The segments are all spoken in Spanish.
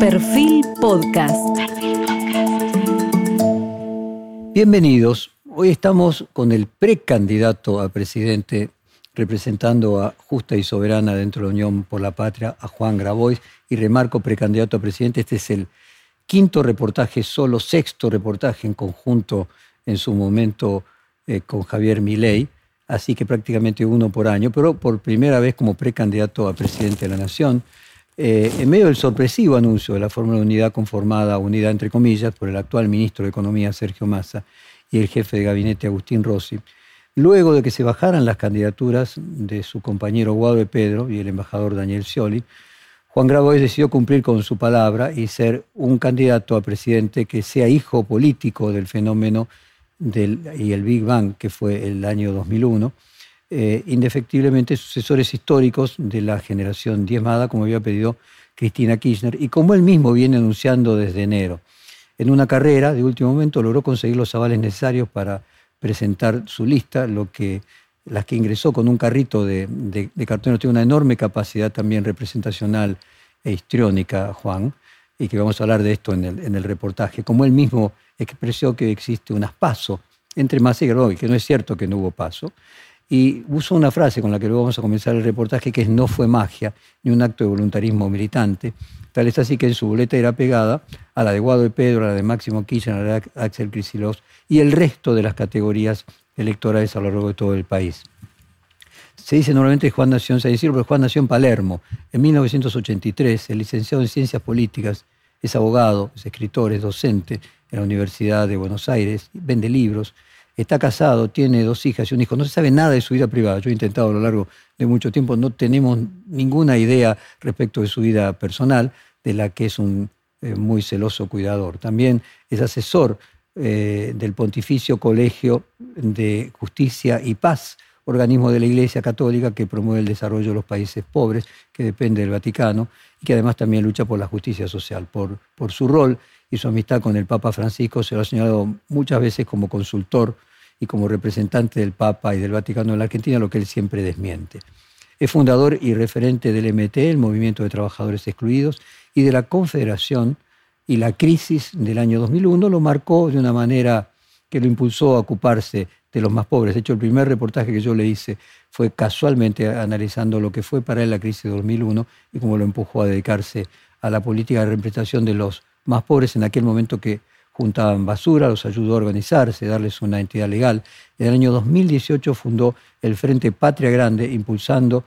Perfil Podcast. Bienvenidos. Hoy estamos con el precandidato a presidente representando a Justa y Soberana dentro de la Unión por la Patria, a Juan Grabois, y remarco precandidato a presidente. Este es el quinto reportaje, solo sexto reportaje en conjunto en su momento eh, con Javier Milei, así que prácticamente uno por año, pero por primera vez como precandidato a presidente de la Nación. Eh, en medio del sorpresivo anuncio de la fórmula de unidad conformada, unidad entre comillas, por el actual ministro de Economía Sergio Massa y el jefe de gabinete Agustín Rossi, luego de que se bajaran las candidaturas de su compañero Guado Pedro y el embajador Daniel Scioli, Juan Grabois decidió cumplir con su palabra y ser un candidato a presidente que sea hijo político del fenómeno y el Big Bang, que fue el año 2001, eh, indefectiblemente sucesores históricos de la generación diezmada, como había pedido Cristina Kirchner, y como él mismo viene anunciando desde enero. En una carrera de último momento logró conseguir los avales necesarios para presentar su lista, lo que las que ingresó con un carrito de, de, cartones tiene una enorme capacidad también representacional e histriónica, Juan, y que vamos a hablar de esto en el, en el reportaje. Como él mismo expresó que existe un aspaso entre Massa y Grabois, que no es cierto que no hubo paso, y usó una frase con la que luego vamos a comenzar el reportaje, que es no fue magia, ni un acto de voluntarismo militante. Tal es así que en su boleta era pegada a la de Guado de Pedro, a la de Máximo Kirchner, a la de Axel Kicillof y el resto de las categorías electorales a lo largo de todo el país. Se dice normalmente Juan nació en San Isidro, pero Juan nació en Palermo. En 1983, el licenciado en Ciencias Políticas, es abogado, es escritor, es docente en la Universidad de Buenos Aires, vende libros, está casado, tiene dos hijas y un hijo, no se sabe nada de su vida privada. Yo he intentado a lo largo de mucho tiempo, no tenemos ninguna idea respecto de su vida personal, de la que es un eh, muy celoso cuidador. También es asesor eh, del Pontificio Colegio de Justicia y Paz, organismo de la Iglesia Católica que promueve el desarrollo de los países pobres, que depende del Vaticano, y que además también lucha por la justicia social, por, por su rol y su amistad con el Papa Francisco. Se lo ha señalado muchas veces como consultor y como representante del Papa y del Vaticano en la Argentina, lo que él siempre desmiente. Es fundador y referente del MT, el Movimiento de Trabajadores Excluidos, y de la Confederación, y la crisis del año 2001 lo marcó de una manera que lo impulsó a ocuparse de los más pobres. De hecho, el primer reportaje que yo le hice fue casualmente analizando lo que fue para él la crisis de 2001 y cómo lo empujó a dedicarse a la política de representación de los más pobres en aquel momento que juntaban basura, los ayudó a organizarse, darles una entidad legal. En el año 2018 fundó el Frente Patria Grande, impulsando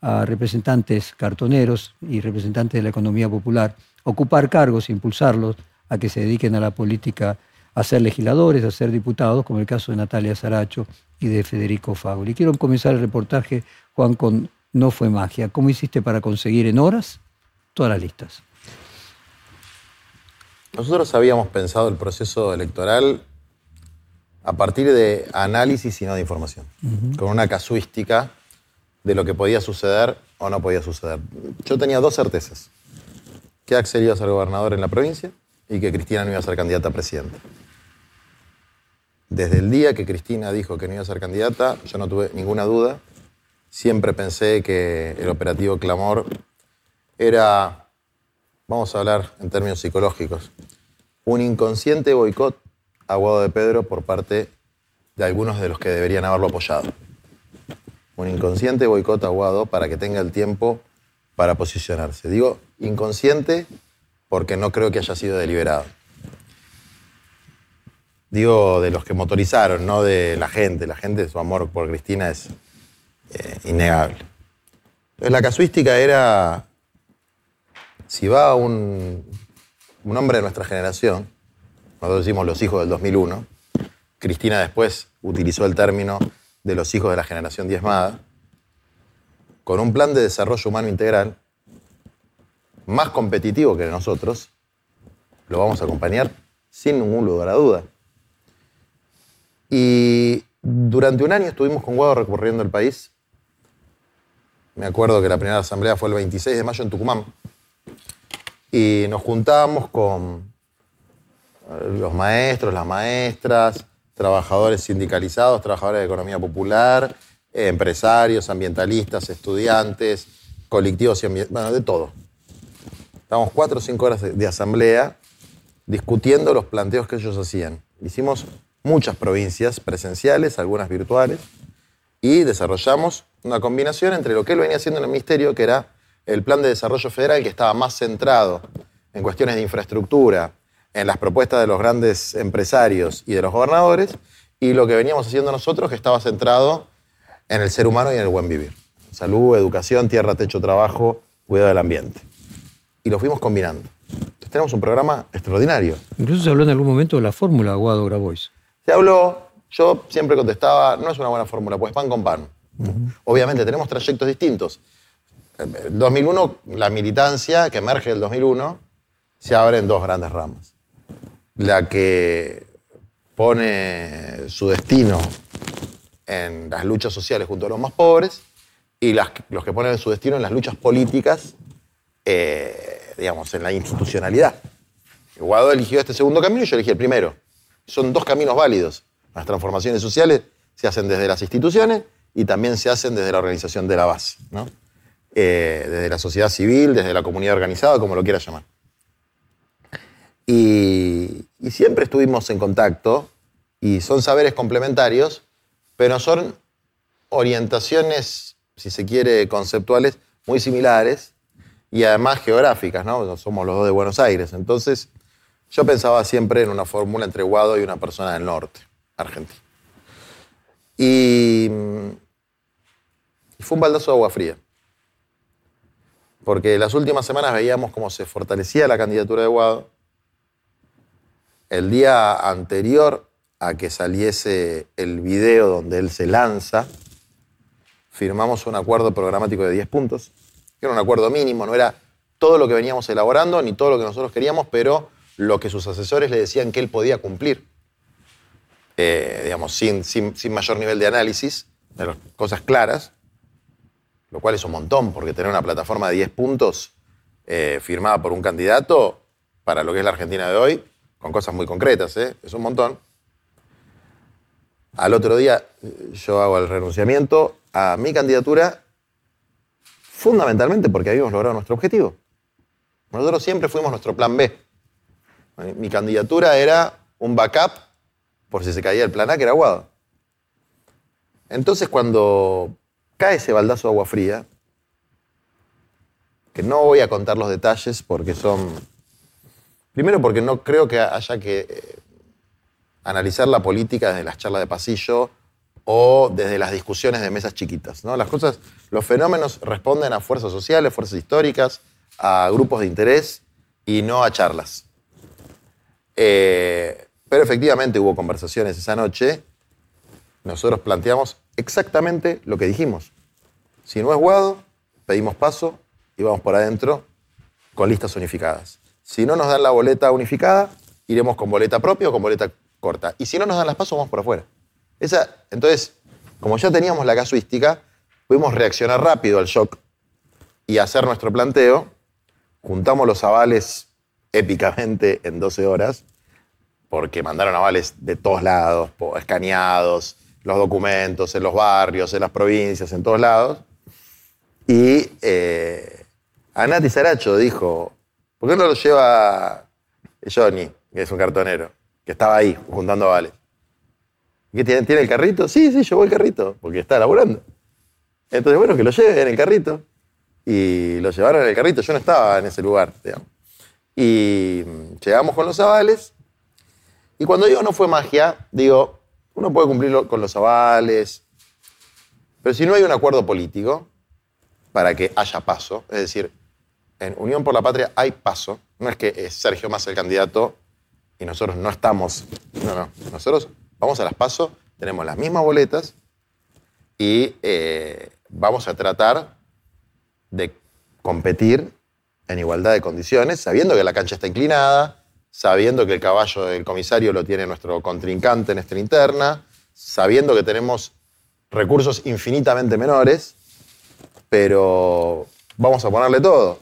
a representantes cartoneros y representantes de la economía popular, ocupar cargos, impulsarlos a que se dediquen a la política, a ser legisladores, a ser diputados, como el caso de Natalia Saracho y de Federico Fagoli. Quiero comenzar el reportaje, Juan, con No fue magia. ¿Cómo hiciste para conseguir en horas todas las listas? Nosotros habíamos pensado el proceso electoral a partir de análisis y no de información, con una casuística de lo que podía suceder o no podía suceder. Yo tenía dos certezas, que Axel iba a ser gobernador en la provincia y que Cristina no iba a ser candidata a presidente. Desde el día que Cristina dijo que no iba a ser candidata, yo no tuve ninguna duda. Siempre pensé que el operativo Clamor era vamos a hablar en términos psicológicos, un inconsciente boicot a Guado de Pedro por parte de algunos de los que deberían haberlo apoyado. Un inconsciente boicot a Guado para que tenga el tiempo para posicionarse. Digo inconsciente porque no creo que haya sido deliberado. Digo de los que motorizaron, no de la gente. La gente, su amor por Cristina es eh, innegable. la casuística era si va un, hombre de nuestra generación, nosotros decimos los hijos del 2001, Cristina después utilizó el término de los hijos de la generación diezmada, con un plan de desarrollo humano integral más competitivo que nosotros, lo vamos a acompañar sin ningún lugar a duda. Y durante un año estuvimos con Guado recorriendo el país. Me acuerdo que la primera asamblea fue el 26 de mayo en Tucumán y nos juntábamos con eh, los maestros, las maestras, trabajadores sindicalizados, trabajadores de economía popular, empresarios, ambientalistas, estudiantes, colectivos y bueno, de todo. Estábamos cuatro o cinco horas de- asamblea discutiendo los planteos que ellos hacían. Hicimos muchas provincias presenciales, algunas virtuales, y desarrollamos una combinación entre lo que él venía haciendo en el ministerio, que era el plan de desarrollo federal, que estaba más centrado en cuestiones de infraestructura, en las propuestas de los grandes empresarios y de los gobernadores, y lo que veníamos haciendo nosotros, que estaba centrado en el ser humano y en el buen vivir. Salud, educación, tierra, techo, trabajo, cuidado del ambiente. Y lo fuimos combinando. Entonces tenemos un programa extraordinario. Incluso se habló en algún momento de la fórmula Aguado Grabois. Se habló, yo siempre contestaba, no es una buena fórmula, pues pan con pan. Obviamente tenemos trayectos distintos. En 2001, la militancia que emerge del 2001 se abre en dos grandes ramas. La que pone su destino en las luchas sociales junto a los más pobres y las- los que ponen su destino en las luchas políticas, eh, digamos, en la institucionalidad. Guado eligió este segundo camino y yo elegí el primero. Son dos caminos válidos. Las transformaciones sociales se hacen desde las instituciones y también se hacen desde la organización de la base, ¿no? Eh, desde la sociedad civil, desde la comunidad organizada, como lo quieras llamar. Y, siempre estuvimos en contacto y son saberes complementarios, pero son orientaciones, si se quiere, conceptuales muy similares y además geográficas, ¿no? Somos los dos de Buenos Aires. Entonces, yo pensaba siempre en una fórmula entre Guado y una persona del norte, Argentina. Y, y fue un baldazo de agua fría. Porque las últimas semanas veíamos cómo se fortalecía la candidatura de Guado. El día anterior a que saliese el video donde él se lanza, firmamos un acuerdo programático de 10 puntos, que era un acuerdo mínimo, no era todo lo que veníamos elaborando ni todo lo que nosotros queríamos, pero lo que sus asesores le decían que él podía cumplir, Eh, digamos, sin, sin- sin mayor nivel de análisis, de las cosas claras, lo cual es un montón, porque tener una plataforma de 10 puntos eh, firmada por un candidato para lo que es la Argentina de hoy, con cosas muy concretas, ¿eh? es un montón. Al otro día yo hago el renunciamiento a mi candidatura fundamentalmente porque habíamos logrado nuestro objetivo. Nosotros siempre fuimos nuestro plan B. Mi candidatura era un backup por si se caía el plan A, que era Aguado. Entonces cuando cae ese baldazo de agua fría, que no voy a contar los detalles porque son... Primero porque no creo que haya que eh, analizar la política desde las charlas de pasillo o desde las discusiones de mesas chiquitas. ¿no? Las cosas, los fenómenos responden a fuerzas sociales, fuerzas históricas, a grupos de interés y no a charlas. Eh, pero efectivamente hubo conversaciones esa noche. Nosotros planteamos exactamente lo que dijimos. Si no es Guado, pedimos paso y vamos por adentro con listas unificadas. Si no nos dan la boleta unificada, iremos con boleta propia o con boleta corta. Y si no nos dan las pasos, vamos por afuera. Esa, entonces, como ya teníamos la casuística, pudimos reaccionar rápido al shock y hacer nuestro planteo. Juntamos los avales épicamente en 12 horas, porque mandaron avales de todos lados, escaneados, los documentos en los barrios, en las provincias, en todos lados. Y eh, Anati Saracho dijo, ¿por qué no lo lleva Johnny, que es un cartonero, que estaba ahí juntando avales? ¿Qué tiene, tiene el carrito? Sí, sí, llevó el carrito, porque está laburando. Entonces, bueno, que lo lleve en el carrito. Y lo llevaron en el carrito, yo no estaba en ese lugar. Y mm, llegamos con los avales. Y cuando digo no fue magia, digo, uno puede cumplirlo con los avales, pero si no hay un acuerdo político para que haya paso, es decir, en Unión por la Patria hay paso, no es que es Sergio más el candidato y nosotros no estamos, no, no, nosotros vamos a las pasos, tenemos las mismas boletas y eh, vamos a tratar de competir en igualdad de condiciones, sabiendo que la cancha está inclinada, sabiendo que el caballo del comisario lo tiene nuestro contrincante en esta interna, sabiendo que tenemos recursos infinitamente menores, pero vamos a ponerle todo.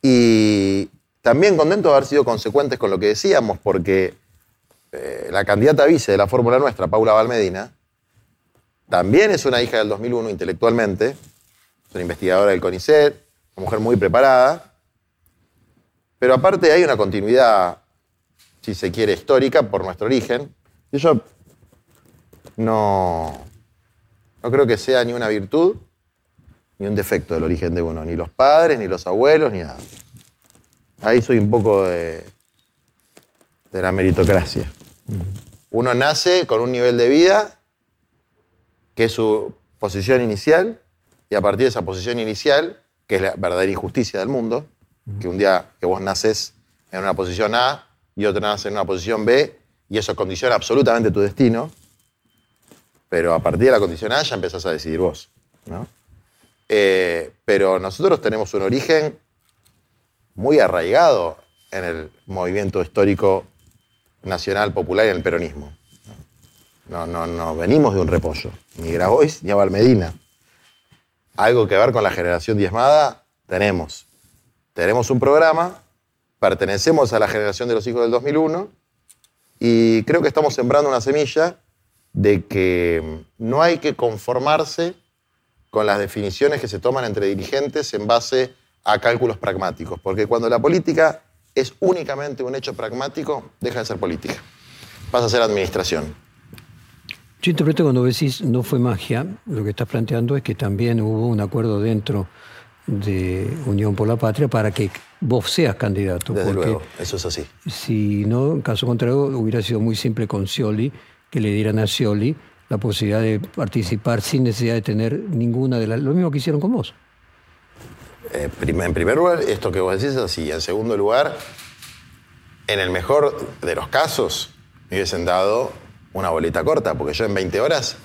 Y también contento de haber sido consecuentes con lo que decíamos, porque eh, la candidata vice de la fórmula nuestra, Paula Valmedina, también es una hija del 2001 intelectualmente, es una investigadora del CONICET, una mujer muy preparada, Pero aparte hay una continuidad, si se quiere, histórica por nuestro origen. Yo no, no creo que sea ni una virtud ni un defecto del origen de uno, ni los padres, ni los abuelos, ni nada. Ahí soy un poco de, de la meritocracia. Uno nace con un nivel de vida que es su posición inicial, y a partir de esa posición inicial, que es la verdadera injusticia del mundo, que un día que vos naces en una posición A y otro nace en una posición B, y eso condiciona absolutamente tu destino, pero a partir de la condición A ya empezás a decidir vos. ¿no? Eh, pero nosotros tenemos un origen muy arraigado en el movimiento histórico nacional popular y en el peronismo. No, no, no venimos de un repollo, ni Grabois ni Abel Medina. Algo que ver con la generación diezmada tenemos. Tenemos un programa, pertenecemos a la generación de los hijos del 2001 y creo que estamos sembrando una semilla de que no hay que conformarse con las definiciones que se toman entre dirigentes en base a cálculos pragmáticos, porque cuando la política es únicamente un hecho pragmático, deja de ser política, pasa a ser administración. Yo interpreto cuando decís no fue magia, lo que estás planteando es que también hubo un acuerdo dentro de Unión por la Patria para que vos seas candidato. Desde luego, eso es así. Si no, en caso contrario, hubiera sido muy simple con Scioli, que le dieran a Scioli la posibilidad de participar sin necesidad de tener ninguna de las... Lo mismo que hicieron con vos. Eh, en primer lugar, esto que vos decís es así. En segundo lugar, en el mejor de los casos, me hubiesen dado una boleta corta, porque yo en 20 horas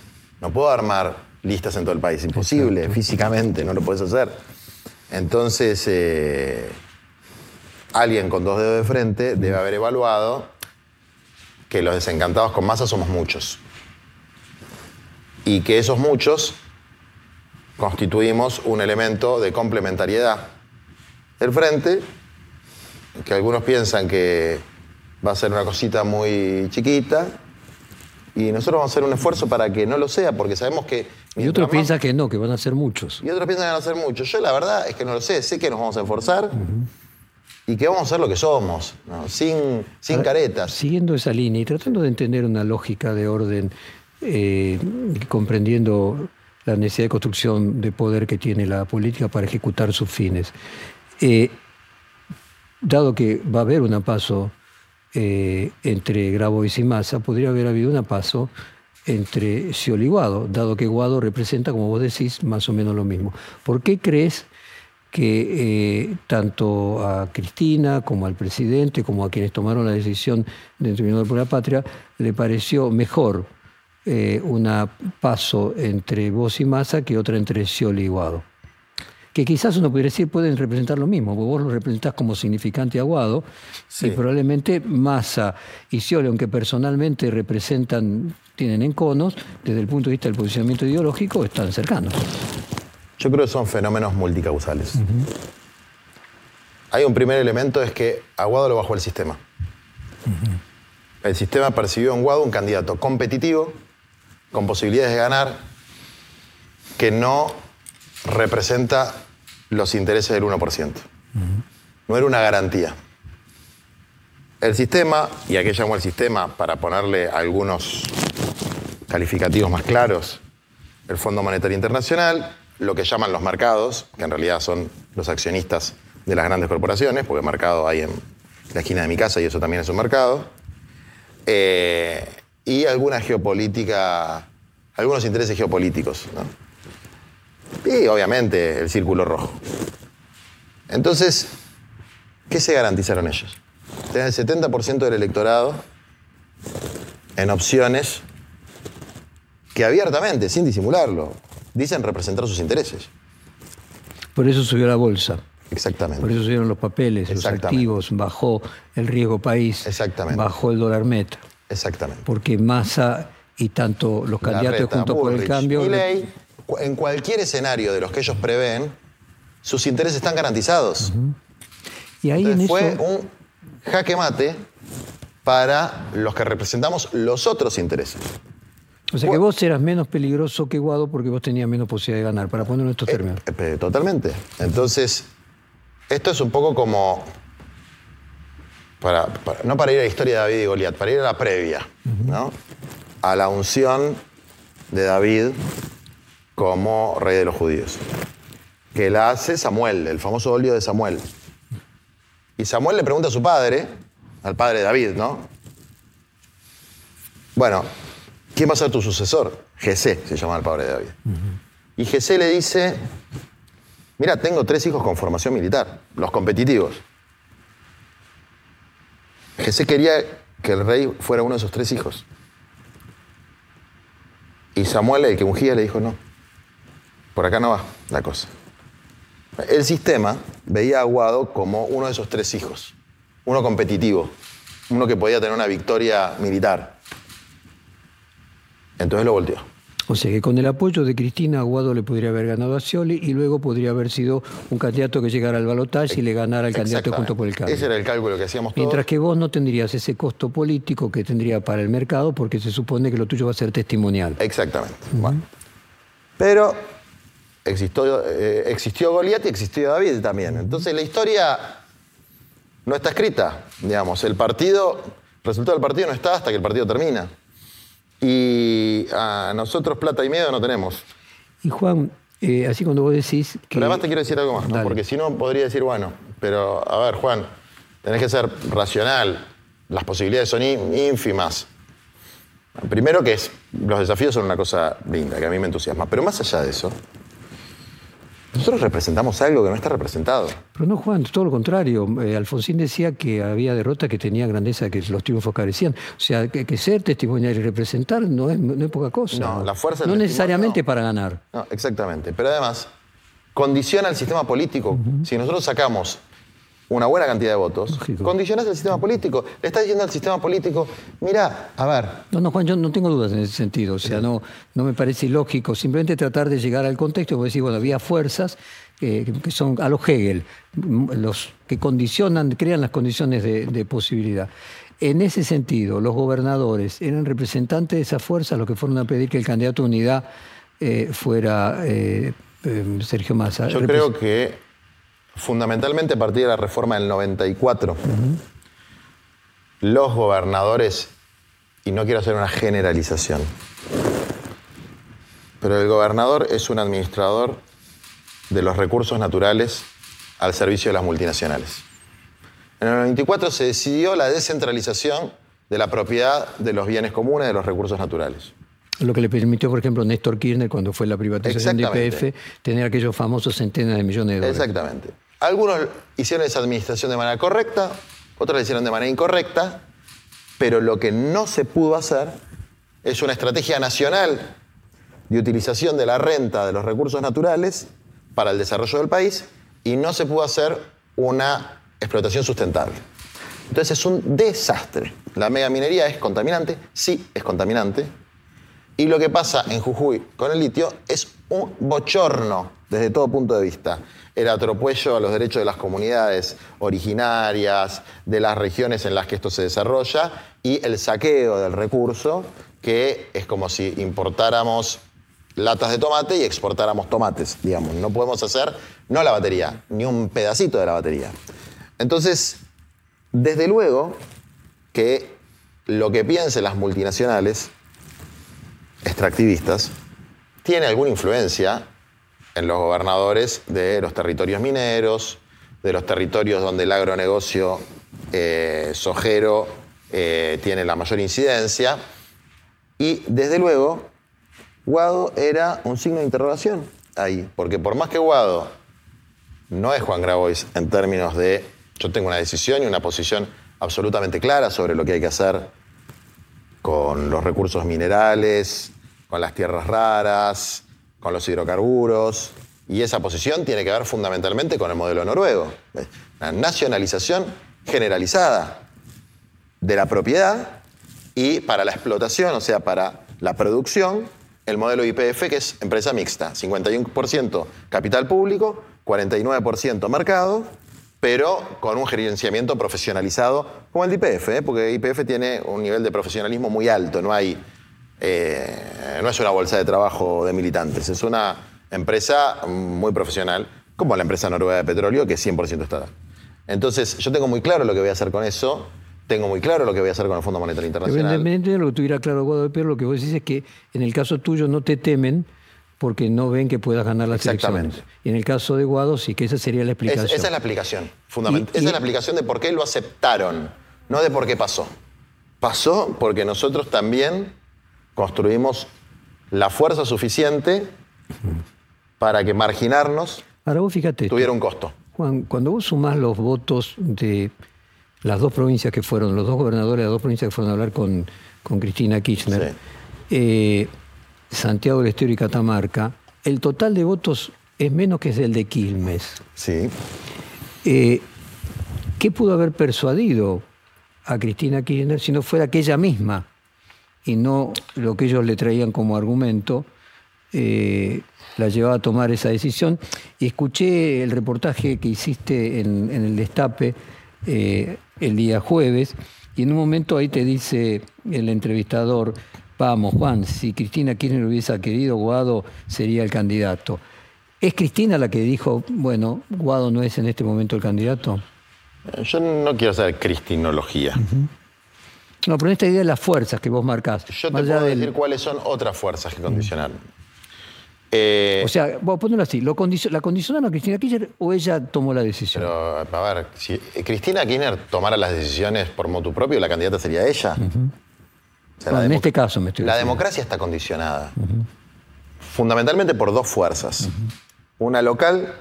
no puedo armar listas en todo el país. Imposible, físicamente, no lo puedes hacer. Entonces, eh, alguien con dos dedos de frente debe haber evaluado que los desencantados con masa somos muchos. Y que esos muchos constituimos un elemento de complementariedad del frente, que algunos piensan que va a ser una cosita muy chiquita, y nosotros vamos a hacer un esfuerzo para que no lo sea, porque sabemos que... Y otros piensan que no, que van a ser muchos. Y otros piensan que van a ser muchos. Yo la verdad es que no lo sé, sé que nos vamos a esforzar y que vamos a ser lo que somos, sin, sin caretas. Siguiendo esa línea y tratando de entender una lógica de orden eh, comprendiendo la necesidad de construcción de poder que tiene la política para ejecutar sus fines. Eh, dado que va a haber un paso eh, entre Grabois y Massa, podría haber habido un paso entre Scioli y Guado, dado que Guado representa, como vos decís, más o menos lo mismo. ¿Por qué crees que tanto a Cristina como al presidente, como a quienes tomaron la decisión de terminar por la patria, le pareció mejor eh, una paso entre vos y Massa que otra entre Scioli y Guado. Que quizás uno podría decir pueden representar lo mismo, porque vos lo representás como significante a Guado, y probablemente Massa y Scioli, aunque personalmente representan, tienen enconos, desde el punto de vista del posicionamiento ideológico, están cercanos. Yo creo que son fenómenos multicausales. Hay un primer elemento, es que a Guado lo bajó el sistema. El sistema percibió en Guado un candidato competitivo, con posibilidades de ganar que no representa los intereses del 1%. No era una garantía. El sistema, y aquí llamo el sistema para ponerle algunos calificativos más claros, el Fondo Monetario Internacional, lo que llaman los mercados, que en realidad son los accionistas de las grandes corporaciones, porque mercado hay en la esquina de mi casa y eso también es un mercado, eh, y alguna geopolítica, algunos intereses geopolíticos. Y obviamente el círculo rojo. Entonces, ¿qué se garantizaron ellos? Tener el 70% del electorado en opciones que abiertamente, sin disimularlo, dicen representar sus intereses. Por eso subió la bolsa. Exactamente. Por eso subieron los papeles, los activos, bajó el riesgo país, Exactamente. bajó el dólar meta. Exactamente. Porque Massa y tanto los candidatos juntos por el cambio. ley, en cualquier escenario de los que ellos prevén, sus intereses están garantizados. Y ahí en fue eso... un jaque mate para los que representamos los otros intereses. O sea que vos eras menos peligroso que Guado porque vos tenías menos posibilidad de ganar, para ponerlo en estos Eh, términos. eh, totalmente. Entonces, esto es un poco como para, no para ir a la historia de David y Goliat, para ir a la previa, ¿no? A la unción de David como rey de los judíos. Que la hace Samuel, el famoso óleo de Samuel. Y Samuel le pregunta a su padre, al padre de David, ¿no? Bueno, ¿quién va a ser tu sucesor? Jesé se llama el padre de David. Y Jesé le dice, mira, tengo tres hijos con formación militar, los competitivos. Jesús quería que el rey fuera uno de esos tres hijos. Y Samuel, el que ungía, le dijo, no, por acá no va la cosa. El sistema veía a Aguado como uno de esos tres hijos, uno competitivo, uno que podía tener una victoria militar. Entonces lo volteó. O sea que con el apoyo de Cristina Aguado le podría haber ganado a Scioli y luego podría haber sido un candidato que llegara al balotaje y le ganara al candidato junto por el cambio. Ese era el cálculo que hacíamos todos. Mientras que vos no tendrías ese costo político que tendría para el mercado porque se supone que lo tuyo va a ser testimonial. Exactamente. Pero existió, eh, existió Goliat y existió David también. Entonces la historia no está escrita, digamos. El partido, el resultado del partido no está hasta que el partido termina. Y a nosotros plata y miedo no tenemos. Y Juan, eh, así cuando vos decís que... Pero además te quiero decir algo más, porque si no podría decir, bueno, pero a ver, Juan, tenés que ser racional, las posibilidades son ínfimas. Primero que es, los desafíos son una cosa linda, que a mí me entusiasma, pero más allá de eso, nosotros representamos algo que no está representado. Pero no, Juan, todo lo contrario. Eh, Alfonsín decía que había derrota que tenía grandeza, que los triunfos carecían. O sea, que, ser testimonial y representar no es, no es poca cosa. No, la fuerza No necesariamente para ganar. No, exactamente. Pero además, condiciona el sistema político. Si nosotros sacamos una buena cantidad de votos, condicionas el sistema político. Le estás diciendo al sistema político, mira, a ver. No, no, Juan, yo no tengo dudas en ese sentido. O sea, no, no me parece ilógico simplemente tratar de llegar al contexto, como decir, bueno, había fuerzas que son a los Hegel, los que condicionan, crean las condiciones de, posibilidad. En ese sentido, los gobernadores eran representantes de esas fuerzas los que fueron a pedir que el candidato a unidad eh, fuera eh, eh, Sergio Massa. Yo creo que fundamentalmente a partir de la reforma del 94, los gobernadores, y no quiero hacer una generalización, pero el gobernador es un administrador de los recursos naturales al servicio de las multinacionales. En el 94 se decidió la descentralización de la propiedad de los bienes comunes, de los recursos naturales. Lo que le permitió, por ejemplo, Néstor Kirchner, cuando fue la privatización de IPF, tener aquellos famosos centenas de millones de dólares. Exactamente. Algunos hicieron esa administración de manera correcta, otros la hicieron de manera incorrecta, pero lo que no se pudo hacer es una estrategia nacional de utilización de la renta de los recursos naturales para el desarrollo del país y no se pudo hacer una explotación sustentable. Entonces es un desastre. La megaminería es contaminante, sí es contaminante, y lo que pasa en Jujuy con el litio es un bochorno desde todo punto de vista. El atropello a los derechos de las comunidades originarias, de las regiones en las que esto se desarrolla, y el saqueo del recurso, que es como si importáramos latas de tomate y exportáramos tomates, digamos. No podemos hacer, no la batería, ni un pedacito de la batería. Entonces, desde luego que lo que piensen las multinacionales extractivistas tiene alguna influencia en los gobernadores de los territorios mineros, de los territorios donde el agronegocio eh, sojero eh, tiene la mayor incidencia. Y desde luego, Guado era un signo de interrogación ahí, porque por más que Guado no es Juan Grabois en términos de yo tengo una decisión y una posición absolutamente clara sobre lo que hay que hacer con los recursos minerales, con las tierras raras, con los hidrocarburos. Y esa posición tiene que ver fundamentalmente con el modelo noruego. La nacionalización generalizada de la propiedad y para la explotación, o sea, para la producción, el modelo IPF que es empresa mixta. 51% capital público, 49% mercado pero con un gerenciamiento profesionalizado como el de IPF, ¿eh? porque IPF tiene un nivel de profesionalismo muy alto, no hay, eh, no es una bolsa de trabajo de militantes, es una empresa muy profesional, como la empresa noruega de petróleo, que es 100% estatal. Entonces, yo tengo muy claro lo que voy a hacer con eso, tengo muy claro lo que voy a hacer con el Fondo Monetario Internacional. independientemente de lo que tuviera claro Pedro, lo que vos decís es que en el caso tuyo no te temen porque no ven que puedas ganar las Exactamente. elecciones. Y en el caso de Guado sí, que esa sería la Es- explicación. esa es la aplicación, fundamental. Esa y- es la aplicación de por qué lo aceptaron, no de por qué pasó. Pasó porque nosotros también construimos la fuerza suficiente para que marginarnos Ahora vos fíjate, tuviera un costo. Juan, cuando vos sumás los votos de las dos provincias que fueron, los dos gobernadores de las dos provincias que fueron a hablar con, con Cristina Kirchner, eh, Santiago del Estero y Catamarca, el total de votos es menos que el de Quilmes. Sí. Eh, ¿Qué pudo haber persuadido a Cristina Kirchner si no fuera que ella misma y no lo que ellos le traían como argumento eh, la llevaba a tomar esa decisión? Y escuché el reportaje que hiciste en, en el Destape eh, el día jueves y en un momento ahí te dice el entrevistador, vamos Juan, si Cristina Kirchner hubiese querido, Guado sería el candidato. ¿Es Cristina la que dijo, bueno, Guado no es en este momento el candidato? Yo no quiero hacer cristinología. No, pero en esta idea de las fuerzas que vos marcás. Yo te puedo del- decir cuáles son otras fuerzas que condicionaron. Eh, O sea, vos ponelo así, ¿lo condicio- ¿la condicionaron a Cristina Kirchner o ella tomó la decisión? pero, a ver, si Cristina Kirchner tomara las decisiones por motu propio, la candidata sería ella. O sea, Bueno, la en este caso me estoy La democracia está condicionada fundamentalmente por dos fuerzas. Una local,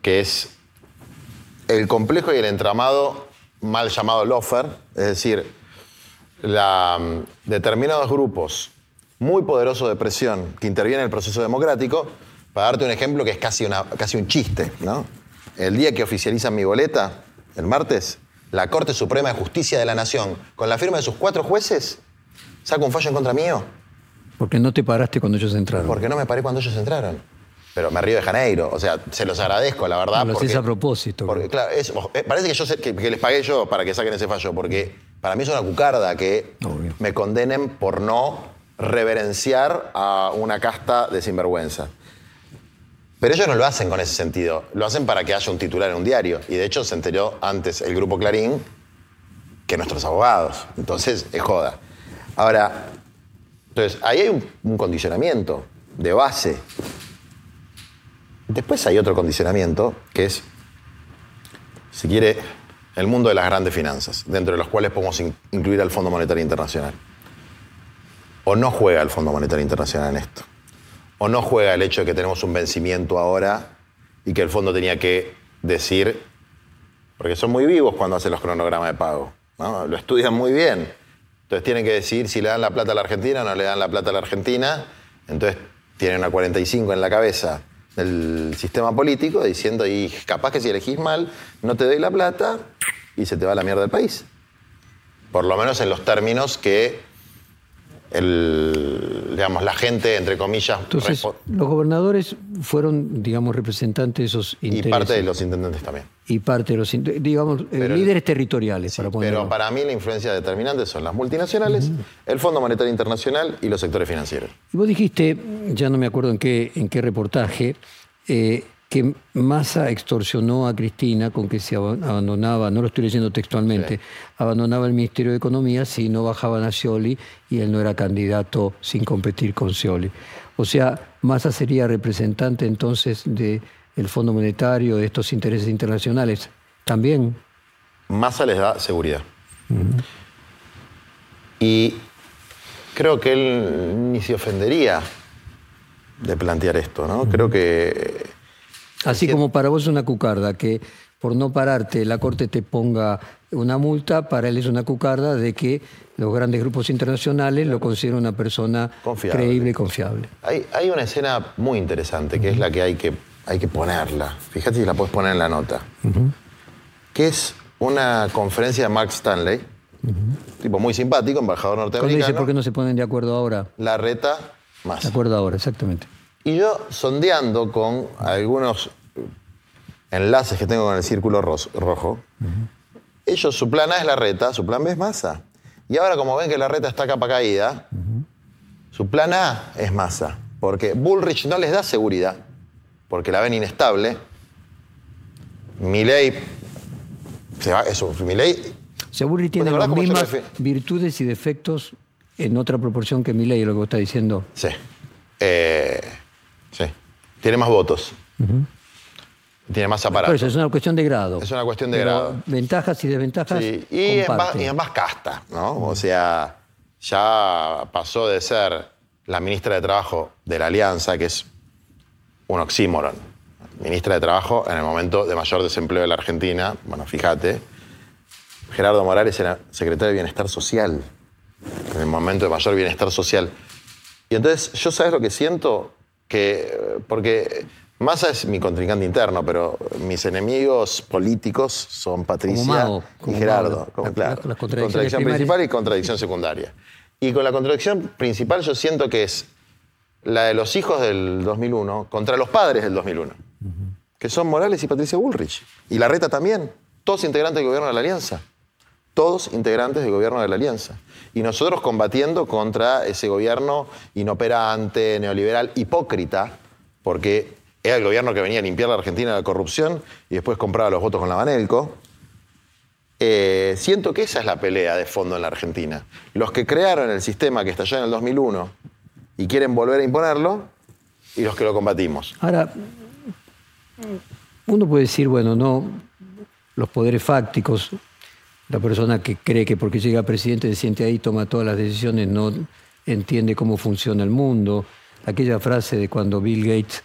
que es el complejo y el entramado mal llamado lofer, es decir, la, mm, determinados grupos muy poderosos de presión que intervienen en el proceso democrático. Para darte un ejemplo que es casi, una, casi un chiste, ¿no? El día que oficializan mi boleta, el martes, la Corte Suprema de Justicia de la Nación, con la firma de sus cuatro jueces, saca un fallo en contra mío Porque no te paraste cuando ellos entraron. porque no me paré cuando ellos entraron. Pero me río de Janeiro. O sea, se los agradezco, la verdad. Lo haces a propósito. Porque, claro, es- eh, parece que, yo que, que les pagué yo para que saquen ese fallo, porque para mí es una cucarda que Obvio. me condenen por no reverenciar a una casta de sinvergüenza. Pero ellos no lo hacen con ese sentido. Lo hacen para que haya un titular en un diario. Y de hecho se enteró antes el grupo Clarín que nuestros abogados. Entonces, es joda. Ahora, entonces, ahí hay un, condicionamiento de base. Después hay otro condicionamiento que es, si quiere, el mundo de las grandes finanzas, dentro de los cuales podemos in- incluir al Fondo Monetario Internacional. O no juega el Fondo Monetario Internacional en esto. O no juega el hecho de que tenemos un vencimiento ahora y que el fondo tenía que decir, porque son muy vivos cuando hacen los cronogramas de pago, ¿no? lo estudian muy bien. Entonces tienen que decir si le dan la plata a la Argentina o no le dan la plata a la Argentina. Entonces tienen una 45 en la cabeza del sistema político diciendo, y capaz que si elegís mal, no te doy la plata y se te va la mierda del país. Por lo menos en los términos que el, digamos, la gente, entre comillas, Entonces, los gobernadores fueron, digamos, representantes de esos y intereses. parte de los intendentes también. y parte de los, digamos, eh, Pero- líderes territoriales, Sí, para ponerlo. pero para mí la influencia determinante son las multinacionales, el Fondo Monetario Internacional y los sectores financieros. Y vos dijiste, ya no me acuerdo en qué, en qué reportaje, eh, que Massa extorsionó a Cristina con que se ab- abandonaba, no lo estoy leyendo textualmente, abandonaba el Ministerio de Economía si no bajaban a Scioli y él no era candidato sin competir con Scioli. O sea, Massa sería representante entonces del Fondo Monetario, de estos intereses internacionales. También. Massa les da seguridad. Y creo que él ni se ofendería de plantear esto, ¿no? Creo que Así Sí. como para vos es una cucarda, que por no pararte la Corte te ponga una multa, para él es una cucarda de que los grandes grupos internacionales lo consideran una persona Confiable. creíble y confiable. hay, hay una escena muy interesante que es la que hay que, hay que ponerla. Fíjate si la puedes poner en la nota. Que es una conferencia de Mark Stanley, tipo muy simpático, embajador Cuando dice, norteamericano. ¿por qué no se ponen de acuerdo ahora? La reta más. De acuerdo ahora, exactamente. Y yo sondeando con algunos enlaces que tengo con el círculo rojo, ellos, su plan A es la reta, su plan B es masa. Y ahora como ven que la reta está capa caída, su plan A es masa. Porque Bullrich no les da seguridad, porque la ven inestable. Milley Se va, eso, Milei. O sea, Bullrich tiene ¿Te acordás las mismas virtudes y defectos en otra proporción que Milei, lo que vos estás diciendo. Sí. Eh, sí. Tiene más votos. Tiene más Por aparato. eso es una cuestión de grado. Es una cuestión de Pero grado. Ventajas y desventajas. Sí, y comparten. y es más casta, ¿no? O sea, ya pasó de ser la ministra de Trabajo de la Alianza, que es un oxímoron. Ministra de Trabajo en el momento de mayor desempleo de la Argentina, bueno, fíjate, Gerardo Morales era secretario de Bienestar Social, en el momento de mayor bienestar social. Y entonces, yo sabes lo que siento, que, porque Massa es mi contrincante interno, pero mis enemigos políticos son Patricia Mago, y Gerardo. Mago. como- claro, las contradicción principal y contradicción secundaria. Y con la contradicción principal yo siento que es la de los hijos del 2001 contra los padres del 2001, que son Morales y Patricia Bullrich. Y Larreta también, todos integrantes del gobierno de la Alianza. Todos integrantes del gobierno de la Alianza. Y nosotros combatiendo contra ese gobierno inoperante, neoliberal, hipócrita, porque era el gobierno que venía a limpiar la Argentina de la corrupción y después compraba los votos con la Banelco. Eh, siento que esa es la pelea de fondo en la Argentina. Los que crearon el sistema que estalló en el 2001 y quieren volver a imponerlo, y los que lo combatimos. Ahora, uno puede decir, bueno, no, los poderes fácticos, la persona que cree que porque llega presidente se siente ahí, toma todas las decisiones, no entiende cómo funciona el mundo. Aquella frase de cuando Bill Gates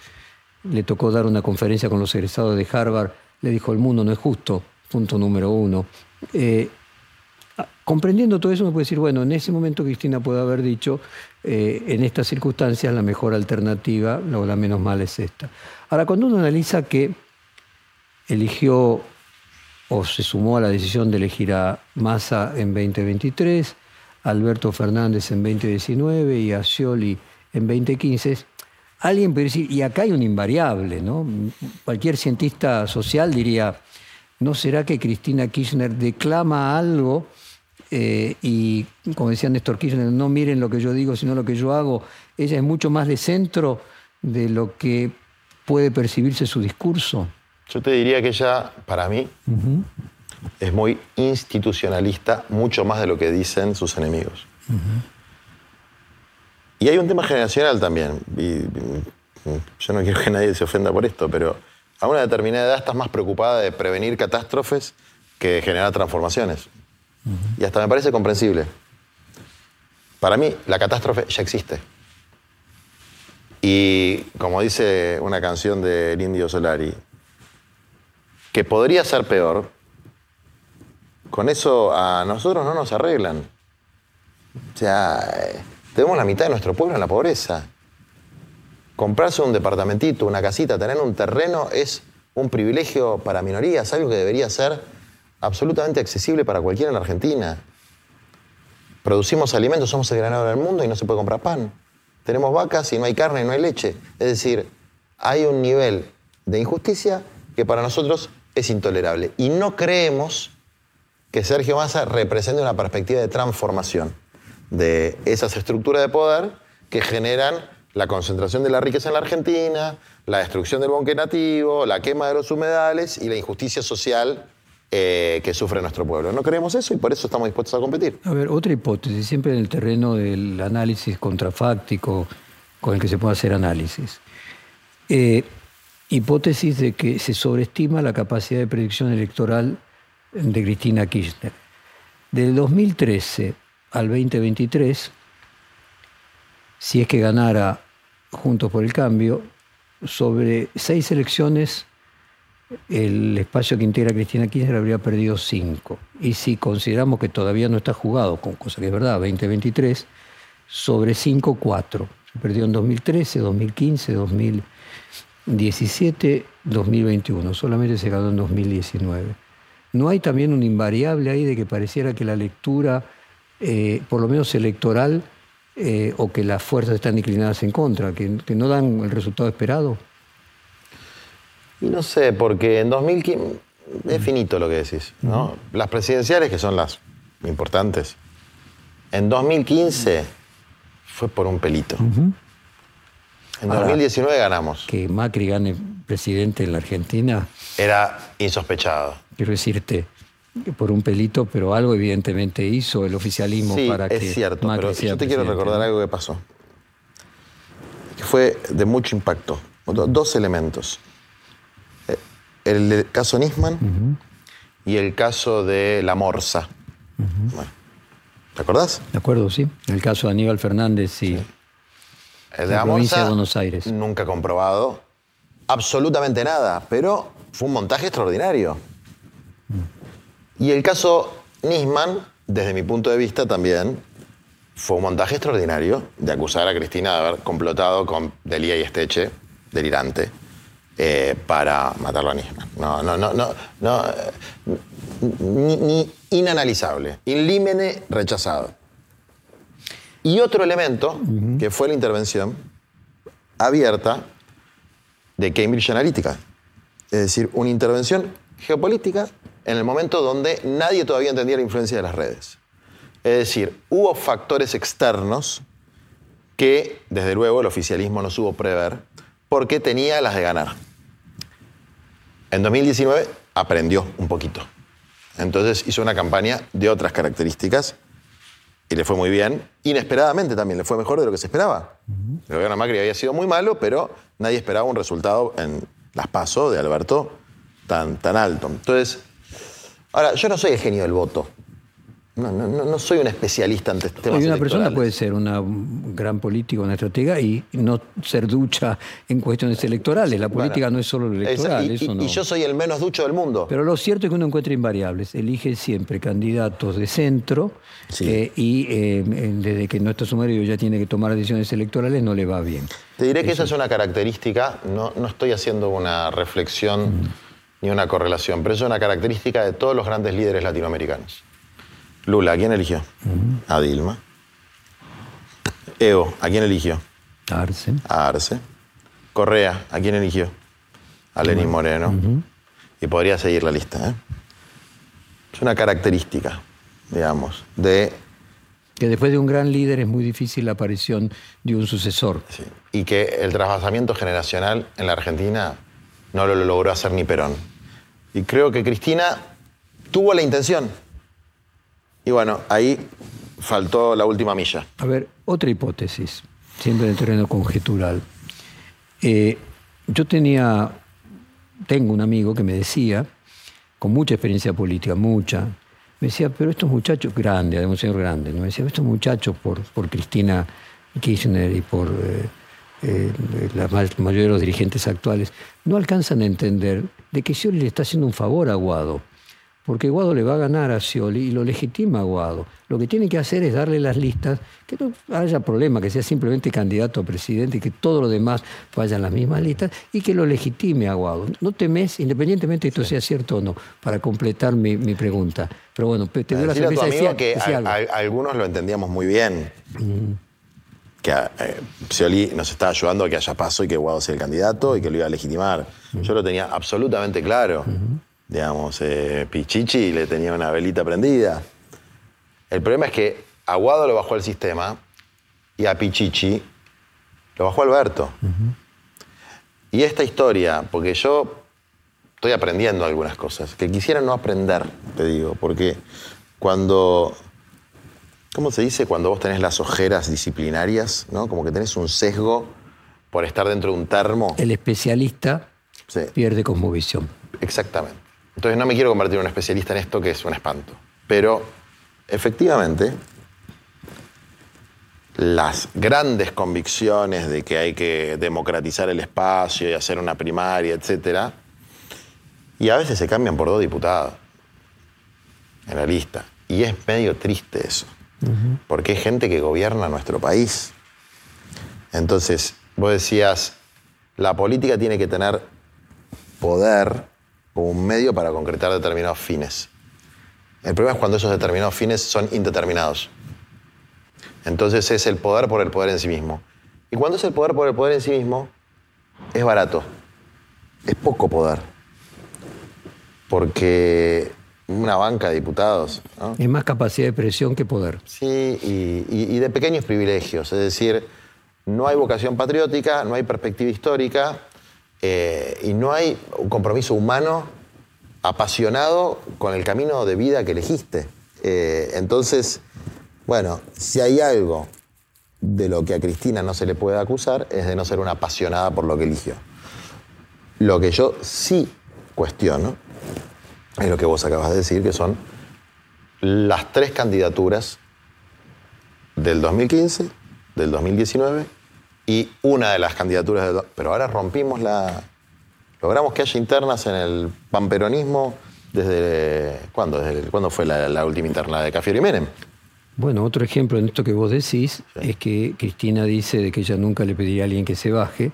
le tocó dar una conferencia con los egresados de Harvard, le dijo, el mundo no es justo, punto número uno. Eh, Ah, comprendiendo todo eso, uno puede decir, bueno, en ese momento Cristina puede haber dicho, eh, en estas circunstancias la mejor alternativa o la menos mala es esta. Ahora, cuando uno analiza que eligió o se sumó a la decisión de elegir a Massa en 2023, a Alberto Fernández en 2019 y a Scioli en 2015, alguien puede decir, y acá hay un invariable, ¿no? Cualquier cientista social diría, ¿no será que Cristina Kirchner declama algo eh, y, como decía Néstor Kirchner, no miren lo que yo digo, sino lo que yo hago? Ella es mucho más de centro de lo que puede percibirse su discurso. Yo te diría que ella, para mí, es muy institucionalista, mucho más de lo que dicen sus enemigos. Y hay un tema generacional también. Y, yo no quiero que nadie se ofenda por esto, pero a una determinada edad estás más preocupada de prevenir catástrofes que de generar transformaciones. Y hasta me parece comprensible. Para mí, la catástrofe ya existe. Y como dice una canción del Indio Solari, que podría ser peor, con eso a nosotros no nos arreglan. O sea, eh, tenemos la mitad de nuestro pueblo en la pobreza. Comprarse un departamentito, una casita, tener un terreno es un privilegio para minorías, algo que debería ser absolutamente accesible para cualquiera en Argentina. Producimos alimentos, somos el granero del mundo y no se puede comprar pan. Tenemos vacas y no hay carne y no hay leche. Es decir, hay un nivel de injusticia que para nosotros es intolerable. Y no creemos que Sergio Massa represente una perspectiva de transformación de esas estructuras de poder que generan la concentración de la riqueza en la Argentina, la destrucción del bosque nativo, la quema de los humedales y la injusticia social eh, que sufre nuestro pueblo. No creemos eso y por eso estamos dispuestos a competir. A ver, otra hipótesis, siempre en el terreno del análisis contrafáctico con el que se puede hacer análisis. Eh, hipótesis de que se sobreestima la capacidad de predicción electoral de Cristina Kirchner. Del 2013 al 2023, si es que ganara Juntos por el Cambio, sobre seis elecciones el espacio que integra Cristina Kirchner habría perdido cinco. Y si consideramos que todavía no está jugado, con cosa que es verdad, 2023, sobre cinco, cuatro. Se perdió en 2013, 2015, 2017, 2021. Solamente se ganó en 2019. ¿No hay también un invariable ahí de que pareciera que la lectura, eh, por lo menos electoral, eh, o que las fuerzas están inclinadas en contra, que, que no dan el resultado esperado? Y no sé, porque en 2015 es finito lo que decís, ¿no? Las presidenciales, que son las importantes, en 2015 fue por un pelito. En Ahora- 2019 ganamos. Que Macri gane presidente en la Argentina, Era insospechado. quiero decirte, por un pelito, pero algo evidentemente hizo el oficialismo Sí, para que es cierto, Macri pero sea yo te quiero presidente, recordar ¿no? algo que pasó. Que fue de mucho impacto. Do- Dos elementos. Eh, El del caso Nisman y el caso de la Morsa. Bueno, ¿Te acordás? ¿De acuerdo? Sí. El caso de Aníbal Fernández y El de La la provincia Morsa, de Buenos Aires. Nunca comprobado. Absolutamente nada, pero fue un montaje extraordinario. Y el caso Nisman, desde mi punto de vista también, fue un montaje extraordinario de acusar a Cristina de haber complotado con Delía y Esteche, delirante, eh, para matarlo a Nisman. No, no, no, no, no, eh, ni, ni inanalizable, ilímene rechazado. Y otro elemento, que fue la intervención abierta de Cambridge Analytica. Es decir, una intervención geopolítica en el momento donde nadie todavía entendía la influencia de las redes. Es decir, hubo factores externos que, desde luego, el oficialismo no supo prever porque tenía las de ganar. En 2019 aprendió un poquito. Entonces hizo una campaña de otras características y le fue muy bien. Inesperadamente también le fue mejor de lo que se esperaba. El gobierno de Macri había sido muy malo, pero nadie esperaba un resultado en las PASO de Alberto tan, tan alto. Entonces, ahora, yo no soy el genio del voto. No, no, no, no soy un especialista en temas Y una persona puede ser una- un gran político, una estratega y no ser ducha en cuestiones electorales. La política Bueno, no es solo lo esa- electoral, y, eso no. y yo soy el menos ducho del mundo. Pero lo cierto es que uno encuentra invariables. Elige siempre candidatos de centro Sí. eh, y eh, desde que no está sumario ya tiene que tomar decisiones electorales, no le va bien. Te diré que esa es una característica, no, no estoy haciendo una reflexión ni una correlación, pero es una característica de todos los grandes líderes latinoamericanos. Lula, ¿a quién eligió? A Dilma. Evo, ¿a quién eligió? Arce. A Arce. Correa, ¿a quién eligió? A Lenín Moreno. Y podría seguir la lista. ¿eh? Es una característica, digamos, de Que después de un gran líder es muy difícil la aparición de un sucesor. Sí. Y que el trasvasamiento generacional en la Argentina no lo logró hacer ni Perón. Y creo que Cristina tuvo la intención. Y bueno, ahí faltó la última milla. A ver, otra hipótesis, siempre en el terreno conjetural. Eh, yo tenía, tengo un amigo que me decía, con mucha experiencia política, mucha, me decía, pero estos muchachos, grande, además un señor grande, ¿no? me decía, estos muchachos por, por Cristina Kirchner y por eh, eh, la ma- mayoría de los dirigentes actuales, no alcanzan a entender de que Scioli le está haciendo un favor a Guado. Porque Guado le va a ganar a Scioli y lo legitima a Guado. Lo que tiene que hacer es darle las listas, que no haya problema, que sea simplemente candidato a presidente y que todo lo demás vayan las mismas listas y que lo legitime a Guado. No temes, independientemente de esto sea cierto o no, para completar mi, mi pregunta. Pero bueno, te doy la Decirle a tu cerveza. amigo Decía- que decía a- algo. a- algunos lo entendíamos muy bien. Que eh, Scioli nos estaba ayudando a que haya paso y que Guado sea el candidato y que lo iba a legitimar. Yo lo tenía absolutamente claro. Digamos, eh, Pichichi le tenía una velita prendida. El problema es que a Guado lo bajó el sistema y a Pichichi lo bajó Alberto. Y esta historia, porque yo estoy aprendiendo algunas cosas, que quisiera no aprender, te digo, porque cuando, ¿cómo se dice? Cuando vos tenés las ojeras disciplinarias, ¿no? Como que tenés un sesgo por estar dentro de un termo. El especialista Sí, pierde cosmovisión. exactamente. Entonces no me quiero convertir en un especialista en esto, que es un espanto. Pero efectivamente, las grandes convicciones de que hay que democratizar el espacio y hacer una primaria, etcétera, y a veces se cambian por dos diputados en la lista. Y es medio triste eso, porque hay gente que gobierna nuestro país. Entonces, vos decías, la política tiene que tener poder como un medio para concretar determinados fines. El problema es cuando esos determinados fines son indeterminados. Entonces es el poder por el poder en sí mismo. Y cuando es el poder por el poder en sí mismo, es barato. Es poco poder. Porque una banca de diputados, ¿no? Es más capacidad de presión que poder. Sí, y, y- y de pequeños privilegios. Es decir, no hay vocación patriótica, no hay perspectiva histórica eh, y no hay un compromiso humano apasionado con el camino de vida que elegiste. Eh, entonces, bueno, si hay algo de lo que a Cristina no se le puede acusar es de no ser una apasionada por lo que eligió. Lo que yo sí cuestiono es lo que vos acabas de decir, que son las tres candidaturas del 2015, del 2019 y una de las candidaturas del... Pero ahora rompimos la... Logramos que haya internas en el pamperonismo desde... ¿Cuándo? Desde, ¿Cuándo fue la, última interna de Cafiero y Menem? Bueno, otro ejemplo en esto que vos decís es que Cristina dice de que ella nunca le pediría a alguien que se baje,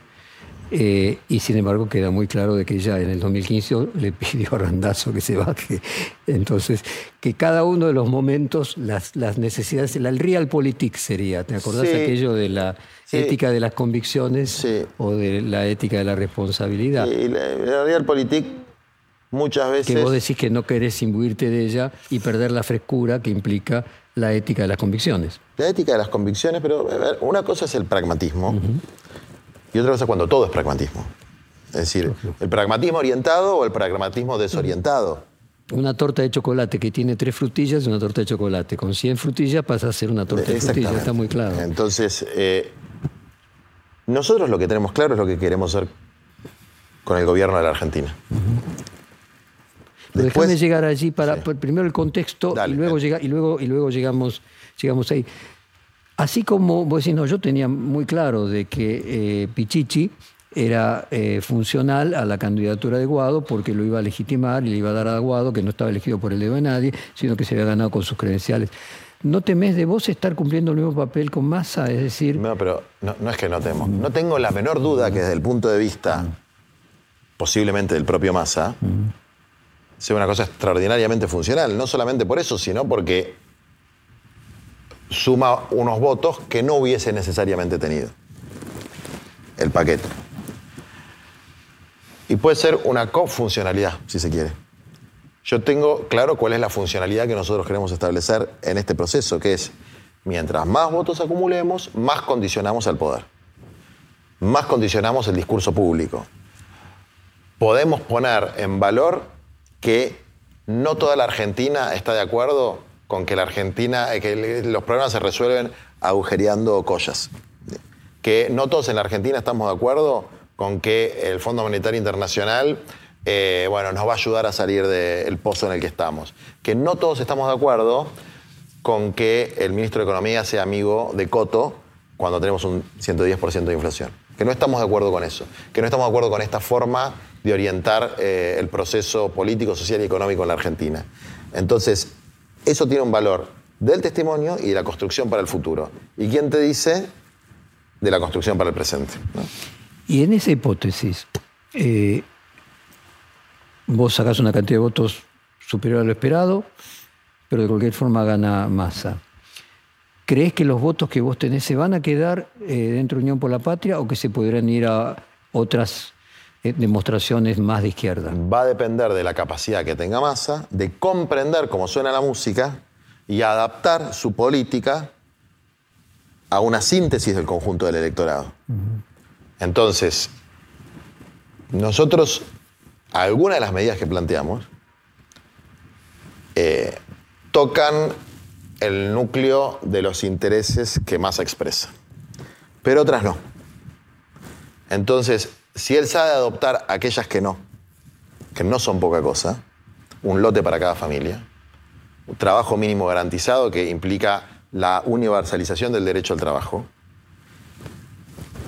eh, y sin embargo queda muy claro de que ella en el 2015 le pidió a Randazo que se baje. Entonces, que cada uno de los momentos, las, las necesidades, el realpolitik sería, ¿te acordás aquello de la ética de las convicciones o de la ética de la responsabilidad? Sí, la, realpolitik muchas veces... Que vos decís que no querés imbuirte de ella y perder la frescura que implica la ética de las convicciones. La ética de las convicciones, pero una cosa es el pragmatismo. Y otra cosa es cuando todo es pragmatismo. Es decir, el pragmatismo orientado o el pragmatismo desorientado. Una torta de chocolate que tiene tres frutillas es una torta de chocolate. Con 100 frutillas pasa a ser una torta de frutillas, está muy claro. Entonces, eh, nosotros lo que tenemos claro es lo que queremos hacer con el gobierno de la Argentina. Después, de llegar allí para primero el contexto y luego llega, y luego y luego llegamos llegamos ahí. Así como vos decís, no, yo tenía muy claro de que eh, Pichichi era eh, funcional a la candidatura de Guado porque lo iba a legitimar y le iba a dar a Guado, que no estaba elegido por el dedo de nadie, sino que se había ganado con sus credenciales. ¿No temes de vos estar cumpliendo el mismo papel con Massa? Es decir... No, pero no, es que no temo. No tengo la menor duda que desde el punto de vista, posiblemente del propio Massa, sea una cosa extraordinariamente funcional. No solamente por eso, sino porque suma unos votos que no hubiese necesariamente tenido el paquete. Y puede ser una cofuncionalidad, si se quiere. Yo tengo claro cuál es la funcionalidad que nosotros queremos establecer en este proceso, que es, mientras más votos acumulemos, más condicionamos al poder, más condicionamos el discurso público. Podemos poner en valor que no toda la Argentina está de acuerdo con que la Argentina, que los problemas se resuelven agujereando collas. Que no todos en la Argentina estamos de acuerdo con que el Fondo Monetario Internacional eh, bueno, nos va a ayudar a salir del pozo en el que estamos. Que no todos estamos de acuerdo con que el ministro de Economía sea amigo de Coto cuando tenemos un 110% de inflación. Que no estamos de acuerdo con eso. Que no estamos de acuerdo con esta forma de orientar eh, el proceso político, social y económico en la Argentina. Entonces, eso tiene un valor del testimonio y de la construcción para el futuro. ¿Y quién te dice de la construcción para el presente? Y en esa hipótesis, eh, vos sacás una cantidad de votos superior a lo esperado, pero de cualquier forma gana masa. ¿Crees que los votos que vos tenés se van a quedar eh, dentro de Unión por la Patria o que se podrán ir a otras demostraciones más de izquierda. Va a depender de la capacidad que tenga Massa, de comprender cómo suena la música y adaptar su política a una síntesis del conjunto del electorado. Entonces, nosotros, algunas de las medidas que planteamos eh, tocan el núcleo de los intereses que Massa expresa, pero otras no. Entonces, si él sabe adoptar aquellas que no, que no son poca cosa, un lote para cada familia, un trabajo mínimo garantizado que implica la universalización del derecho al trabajo,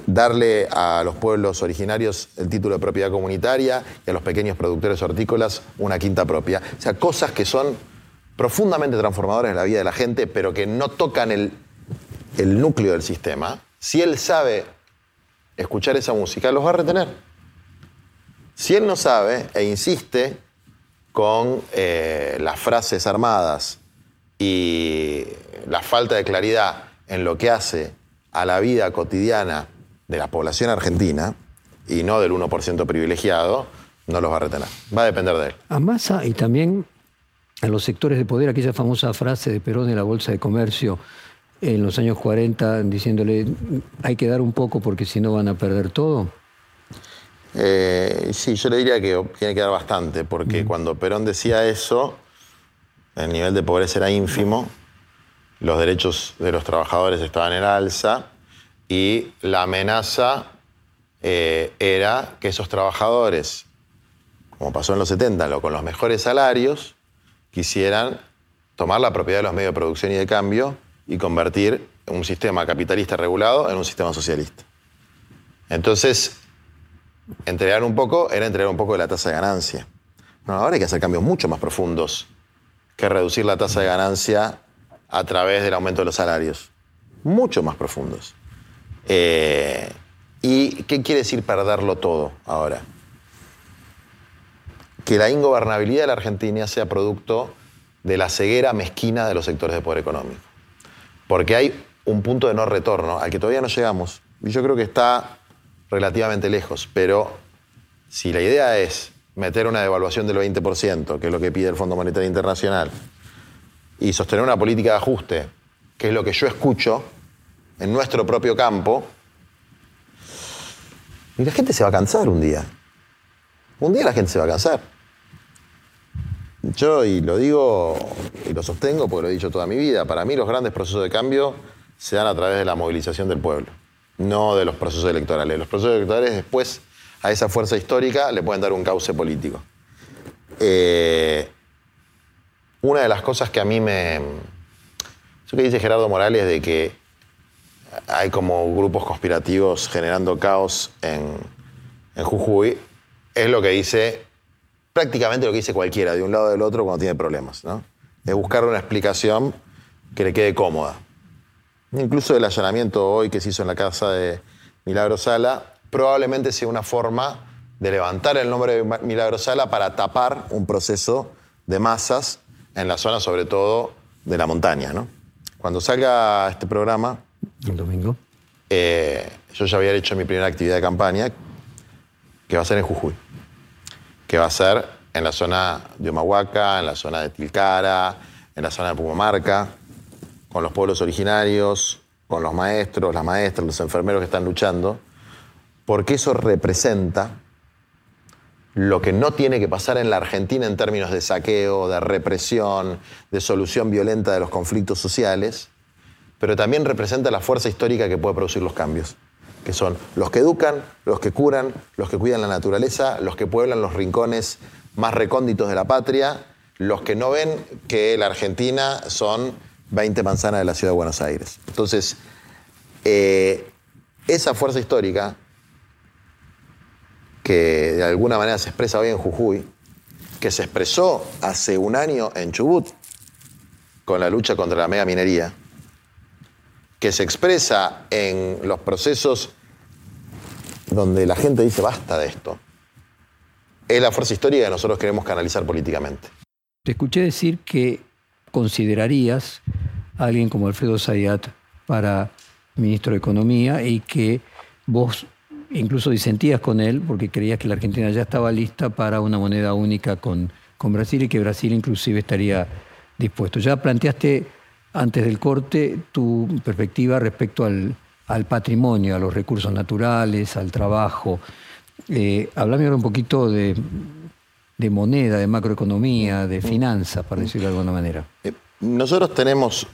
darle a los pueblos originarios el título de propiedad comunitaria y a los pequeños productores hortícolas una quinta propia. O sea, cosas que son profundamente transformadoras en la vida de la gente, pero que no tocan el, el núcleo del sistema. Si él sabe escuchar esa música, los va a retener. Si él no sabe e insiste con eh, las frases armadas y la falta de claridad en lo que hace a la vida cotidiana de la población argentina, y no del 1% privilegiado, no los va a retener. Va a depender de él. A Massa y también a los sectores de poder, aquella famosa frase de Perón en la Bolsa de Comercio, en los años 40 diciéndole hay que dar un poco porque si no van a perder todo? Eh, sí, yo le diría que tiene que dar bastante, porque cuando Perón decía eso, el nivel de pobreza era ínfimo, los derechos de los trabajadores estaban en alza y la amenaza eh, era que esos trabajadores, como pasó en los 70, con los mejores salarios, quisieran tomar la propiedad de los medios de producción y de cambio y convertir un sistema capitalista regulado en un sistema socialista. Entonces, entregar un poco era entregar un poco de la tasa de ganancia. ahora hay que hacer cambios mucho más profundos que reducir la tasa de ganancia a través del aumento de los salarios. Mucho más profundos. Eh, ¿Y qué quiere decir perderlo todo ahora? Que la ingobernabilidad de la Argentina sea producto de la ceguera mezquina de los sectores de poder económico. Porque hay un punto de no retorno al que todavía no llegamos. Y yo creo que está relativamente lejos. Pero si la idea es meter una devaluación del 20%, que es lo que pide el Fondo Monetario Internacional, y sostener una política de ajuste, que es lo que yo escucho en nuestro propio campo, y la gente se va a cansar un día. Un día la gente se va a cansar. Yo, y lo digo y lo sostengo porque lo he dicho toda mi vida, para mí los grandes procesos de cambio se dan a través de la movilización del pueblo, no de los procesos electorales. Los procesos electorales después a esa fuerza histórica le pueden dar un cauce político. Eh, una de las cosas que a mí me... Eso que dice Gerardo Morales de que hay como grupos conspirativos generando caos en, Jujuy, es lo que dice, prácticamente lo que dice cualquiera, de un lado o del otro, cuando tiene problemas. ¿no? Es buscar una explicación que le quede cómoda. Incluso el allanamiento hoy que se hizo en la casa de Milagro Sala, probablemente sea una forma de levantar el nombre de Milagro Sala para tapar un proceso de masas en la zona, sobre todo, de la montaña. ¿no? Cuando salga este programa, el domingo. Eh, yo ya había hecho mi primera actividad de campaña, que va a ser en Jujuy, que va a ser en la zona de Humahuaca, en la zona de Tilcara, en la zona de Pumamarca, con los pueblos originarios, con los maestros, las maestras, los enfermeros que están luchando, porque eso representa lo que no tiene que pasar en la Argentina en términos de saqueo, de represión, de solución violenta de los conflictos sociales, pero también representa la fuerza histórica que puede producir los cambios, que son los que educan, los que curan, los que cuidan la naturaleza, los que pueblan los rincones más recónditos de la patria, los que no ven que la Argentina son 20 manzanas de la ciudad de Buenos Aires. Entonces, eh, esa fuerza histórica, que de alguna manera se expresa hoy en Jujuy, que se expresó hace un año en Chubut con la lucha contra la mega minería, que se expresa en los procesos donde la gente dice basta de esto, es la fuerza histórica que nosotros queremos canalizar políticamente. Te escuché decir que considerarías a alguien como Alfredo Zayat para ministro de Economía y que vos incluso disentías con él porque creías que la Argentina ya estaba lista para una moneda única con, con Brasil y que Brasil inclusive estaría dispuesto. Ya planteaste antes del corte tu perspectiva respecto al, patrimonio, a los recursos naturales, al trabajo. Eh, hablame ahora un poquito de, moneda, de macroeconomía, de finanzas, para decirlo de alguna manera. Eh, nosotros tenemos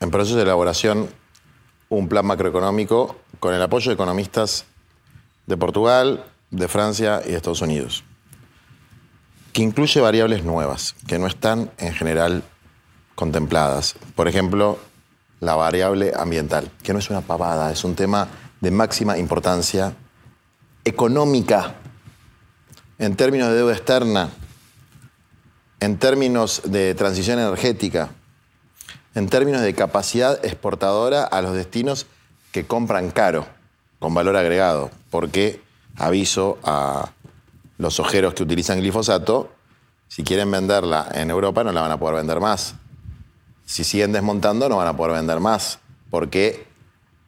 en proceso de elaboración un plan macroeconómico con el apoyo de economistas de Portugal, de Francia y de Estados Unidos, que incluye variables nuevas que no están en general contempladas. Por ejemplo, la variable ambiental, que no es una pavada, es un tema de máxima importancia económica en términos de deuda externa, en términos de transición energética, en términos de capacidad exportadora a los destinos que compran caro, con valor agregado, porque aviso a los ojeros que utilizan glifosato, si quieren venderla en Europa no la van a poder vender más si siguen desmontando no van a poder vender más, porque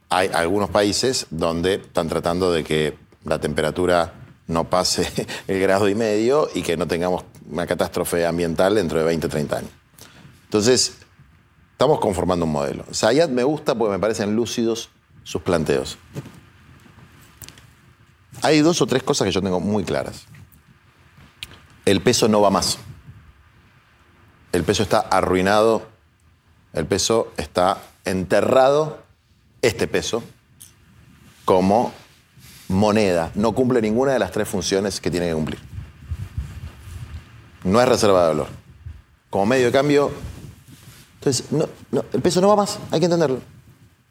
hay algunos países donde están tratando de que la temperatura no pase el grado y medio y que no tengamos una catástrofe ambiental dentro de 20, 30 años. Entonces, estamos conformando un modelo. Sayat me gusta porque me parecen lúcidos sus planteos. hay dos o tres cosas que yo tengo muy claras. El peso no va más. El peso está arruinado. El peso está enterrado. Este peso como moneda. No cumple ninguna de las tres funciones que tiene que cumplir. No es reserva de valor. Como medio de cambio. Entonces, no, no, el peso no va más, hay que entenderlo.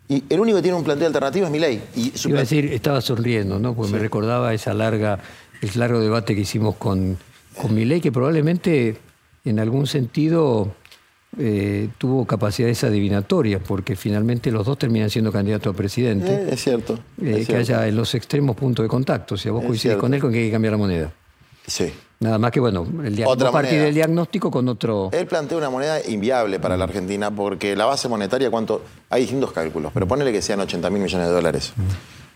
Y el único que tiene un planteo alternativo es mi ley. Y su Iba a decir, estaba sonriendo, ¿no? Porque me recordaba esa larga, el largo debate que hicimos con, con Milei, que probablemente en algún sentido eh, tuvo capacidades adivinatorias, porque finalmente los dos terminan siendo candidatos a presidente. Eh, es cierto. Eh, es que cierto. haya en los extremos puntos de contacto. Si a vos Es coincides cierto. con él, con que hay que cambiar la moneda. Sí. Nada más que, bueno, el Otra partir del diagnóstico con otro. Él plantea una moneda inviable para la Argentina porque la base monetaria, ¿cuánto? Hay distintos cálculos, pero ponele que sean 80 mil millones de dólares.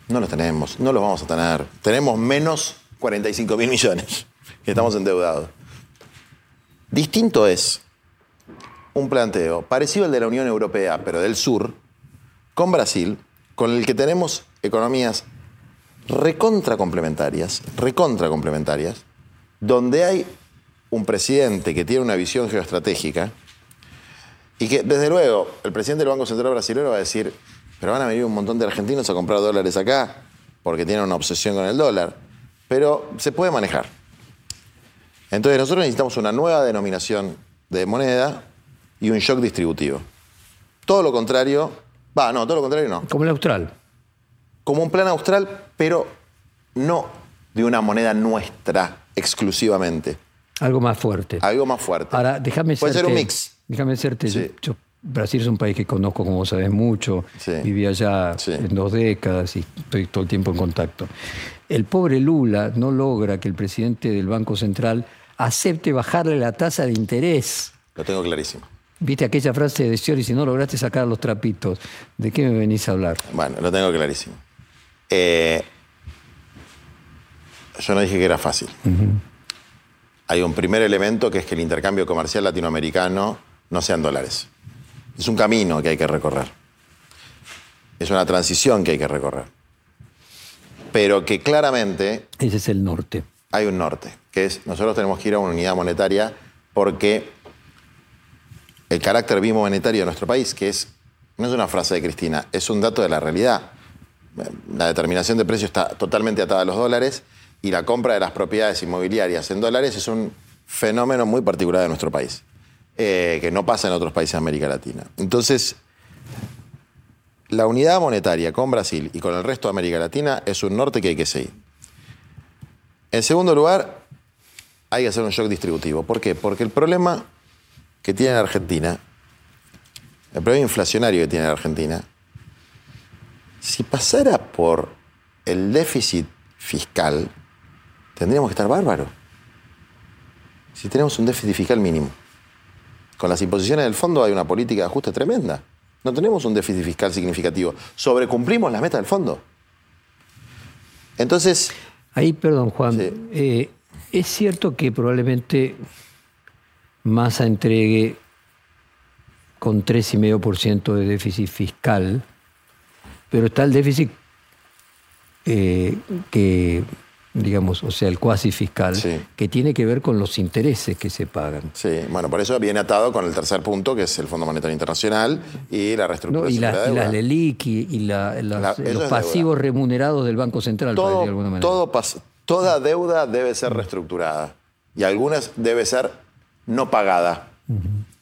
No los tenemos, no los vamos a tener. Tenemos menos 45 mil millones, que estamos endeudados. Distinto es un planteo parecido al de la Unión Europea, pero del sur, con Brasil, con el que tenemos economías recontra complementarias, recontra complementarias, donde hay un presidente que tiene una visión geoestratégica y que, desde luego, el presidente del Banco Central Brasileño va a decir, pero van a venir un montón de argentinos a comprar dólares acá porque tienen una obsesión con el dólar, pero se puede manejar. Entonces nosotros necesitamos una nueva denominación de moneda y un shock distributivo. Todo lo contrario, va, no, todo lo contrario no Como el austral. como un plan austral, pero no de una moneda nuestra exclusivamente. Algo más fuerte. Algo más fuerte. Ahora, déjame Puede ser un mix. Déjame hacerte. Sí. yo- Brasil es un país que conozco, como vos sabés, mucho. Sí. Viví allá Sí. en dos décadas y estoy todo el tiempo en contacto. El pobre Lula no logra que el presidente del Banco Central acepte bajarle la tasa de interés. Lo tengo clarísimo. Viste aquella frase de Scioli, si no lograste sacar los trapitos, ¿de qué me venís a hablar? Bueno, lo tengo clarísimo. Eh, yo no dije que era fácil. Hay un primer elemento que es que el intercambio comercial latinoamericano no sea en dólares. Es un camino que hay que recorrer. Es una transición que hay que recorrer. Pero que claramente Ese es el norte. hay un norte, que es nosotros tenemos que ir a una unidad monetaria porque el carácter bimonetario de nuestro país, que es, no es una frase de Cristina, es un dato de la realidad. La determinación de precio está totalmente atada a los dólares y la compra de las propiedades inmobiliarias en dólares es un fenómeno muy particular de nuestro país, eh, que no pasa en otros países de América Latina. Entonces, la unidad monetaria con Brasil y con el resto de América Latina es un norte que hay que seguir. En segundo lugar, hay que hacer un shock distributivo. ¿Por qué? Porque el problema que tiene la Argentina, el problema inflacionario que tiene la Argentina, si pasara por el déficit fiscal, tendríamos que estar bárbaros. Si tenemos un déficit fiscal mínimo. Con las imposiciones del fondo hay una política de ajuste tremenda. No tenemos un déficit fiscal significativo. Sobrecumplimos las metas del fondo. Entonces, Ahí, perdón, Juan, Sí. eh, es cierto que probablemente Massa entregue con 3,5% de déficit fiscal, pero está el déficit eh, que, digamos, o sea, el cuasi fiscal, Sí. que tiene que ver con los intereses que se pagan. Sí, bueno, por eso viene atado con el tercer punto, que es el Fondo Monetario Internacional y la ¿no? reestructuración Y, las- de la y las LELIC y, y la- las- los deuda. pasivos remunerados del Banco Central, para decir de alguna todo, manera. todo toda deuda debe ser reestructurada y algunas debe ser no pagada.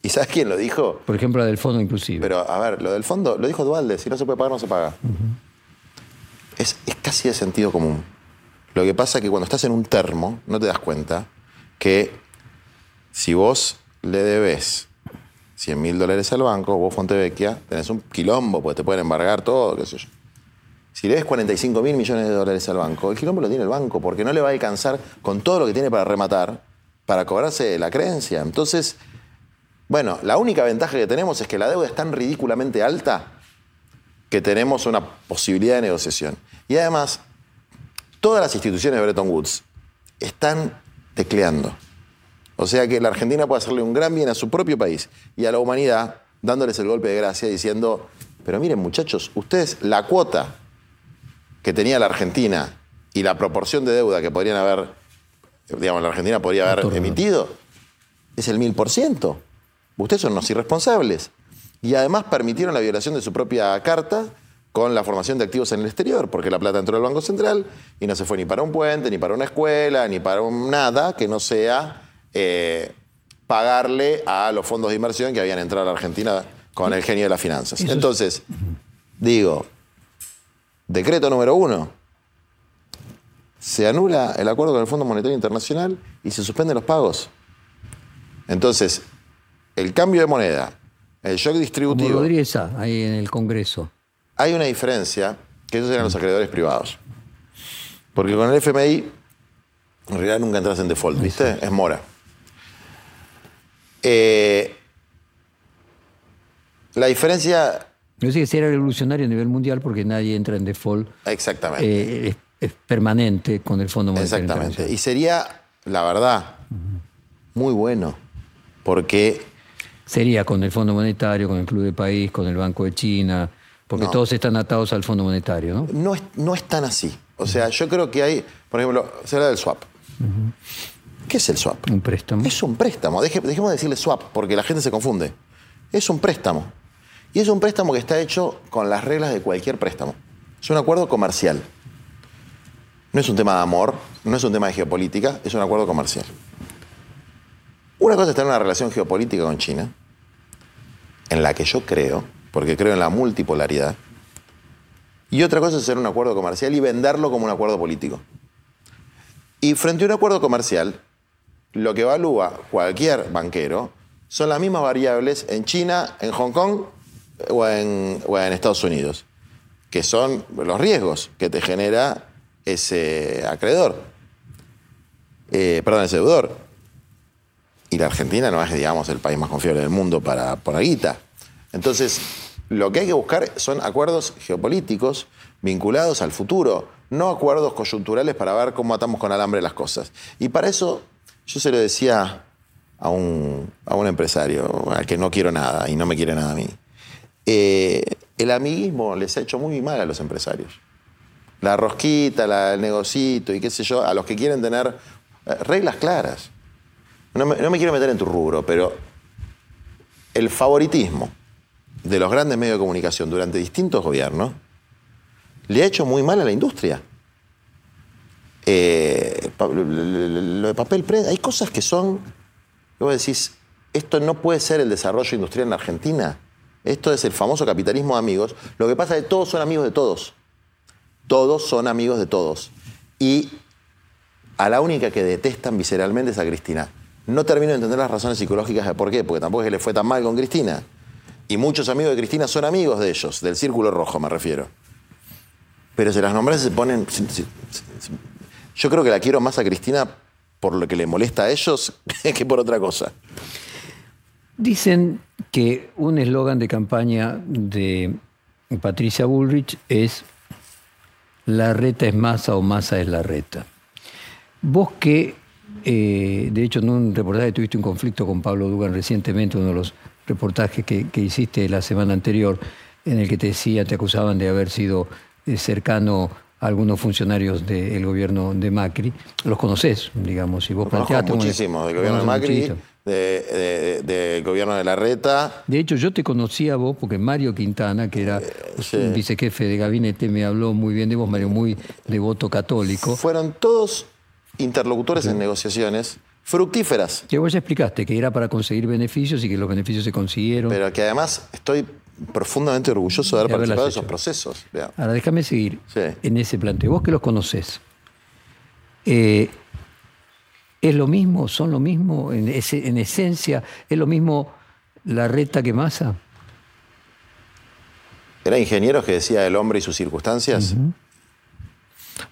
¿Y sabes quién lo dijo? Por ejemplo, la del fondo inclusive. Pero, a ver, lo del fondo, lo dijo Dualde, si no se puede pagar, no se paga. es, es casi de sentido común. Lo que pasa es que cuando estás en un termo, no te das cuenta que si vos le debes 100 mil dólares al banco, vos Fontevecchia, tenés un quilombo, porque te pueden embargar todo, qué sé yo. Si le debes 45 mil millones de dólares al banco, el quilombo lo tiene el banco, porque no le va a alcanzar con todo lo que tiene para rematar, para cobrarse la creencia. Entonces, bueno, la única ventaja que tenemos es que la deuda es tan ridículamente alta que tenemos una posibilidad de negociación. Y además, todas las instituciones de Bretton Woods están tecleando. O sea que la Argentina puede hacerle un gran bien a su propio país y a la humanidad, dándoles el golpe de gracia diciendo, pero miren muchachos, ustedes la cuota que tenía la Argentina y la proporción de deuda que podrían haber, digamos, la Argentina podría haber emitido es el mil por ciento. Ustedes son unos irresponsables. Y además permitieron la violación de su propia carta con la formación de activos en el exterior, porque la plata entró al Banco Central y no se fue ni para un puente, ni para una escuela, ni para un nada que no sea eh, pagarle a los fondos de inversión que habían entrado a la Argentina con el genio de las finanzas. Entonces, digo, decreto número uno, se anula el acuerdo con el Fondo Monetario Internacional y se suspenden los pagos. Entonces, el cambio de moneda, el shock distributivo. Como Rodríguez ahí en el Congreso. Hay una diferencia, que esos eran los acreedores privados. Porque con el FMI, en realidad nunca entras en default, ¿viste? Es mora. Eh, la diferencia. Yo sé que era revolucionario a nivel mundial porque nadie entra en default. Exactamente. Eh, permanente con el Fondo Monetario. Exactamente. Y sería, la verdad, muy bueno. Porque. Sería con el Fondo Monetario, con el Club de País, con el Banco de China, porque todos están atados al Fondo Monetario, ¿no? No es, no es tan así. O sea, yo creo que hay, por ejemplo, se habla del swap. ¿Qué es el swap? Un préstamo. Es un préstamo. dejemos de decirle swap porque la gente se confunde. Es un préstamo. Y es un préstamo que está hecho con las reglas de cualquier préstamo. Es un acuerdo comercial. No es un tema de amor, no es un tema de geopolítica, es un acuerdo comercial. Una cosa es tener una relación geopolítica con China, en la que yo creo porque creo en la multipolaridad. Y otra cosa es hacer un acuerdo comercial y venderlo como un acuerdo político. Y frente a un acuerdo comercial, lo que evalúa cualquier banquero son las mismas variables en China, en Hong Kong o en, Estados Unidos, que son los riesgos que te genera ese acreedor, eh, perdón, ese deudor. Y la Argentina no es, digamos, el país más confiable del mundo para, la guita. Entonces, lo que hay que buscar son acuerdos geopolíticos vinculados al futuro, no acuerdos coyunturales para ver cómo atamos con alambre las cosas. Y para eso, yo se lo decía a un, empresario, al que no quiero nada y no me quiere nada a mí. Eh, el amiguismo les ha hecho muy mal a los empresarios. La rosquita, el negocito y qué sé yo, a los que quieren tener eh, reglas claras. no me quiero meter en tu rubro, pero el favoritismo de los grandes medios de comunicación durante distintos gobiernos le ha hecho muy mal a la industria. Eh, lo de papel prensa, hay cosas que son, vos decís, esto no puede ser el desarrollo industrial en Argentina. Esto es el famoso capitalismo de amigos. Lo que pasa es que todos son amigos de todos. Todos son amigos de todos. Y a la única que detestan visceralmente es a Cristina. No termino de entender las razones psicológicas de por qué, porque tampoco es que le fue tan mal con Cristina. Y muchos amigos de Cristina son amigos de ellos, del Círculo Rojo me refiero. Pero se las nombres se ponen... Yo creo que la quiero más a Cristina por lo que le molesta a ellos que por otra cosa. Dicen que un eslogan de campaña de Patricia Bullrich es la reta es masa o masa es la reta. Vos que, eh, de hecho en un reportaje tuviste un conflicto con Pablo Dugan recientemente, uno de los reportaje que, hiciste la semana anterior, en el que te decía, te acusaban de haber sido eh, cercano a algunos funcionarios del gobierno de Macri. Los conoces, digamos, y vos planteaste... muchísimo, del gobierno de Macri, del gobierno de Larreta. De hecho, yo te conocí a vos porque Mario Quintana, que era eh, vicejefe de gabinete, me habló muy bien de vos, Mario, muy devoto católico. Fueron todos interlocutores en negociaciones fructíferas. Que vos ya explicaste que era para conseguir beneficios y que los beneficios se consiguieron. Pero que además estoy profundamente orgulloso de haber participado de esos procesos. Ahora déjame seguir en ese planteo. Vos que los conocés, eh, ¿es lo mismo? ¿Son lo mismo? En, esencia, ¿es lo mismo la reta que masa? ¿Era ingenieros que decía el hombre y sus circunstancias?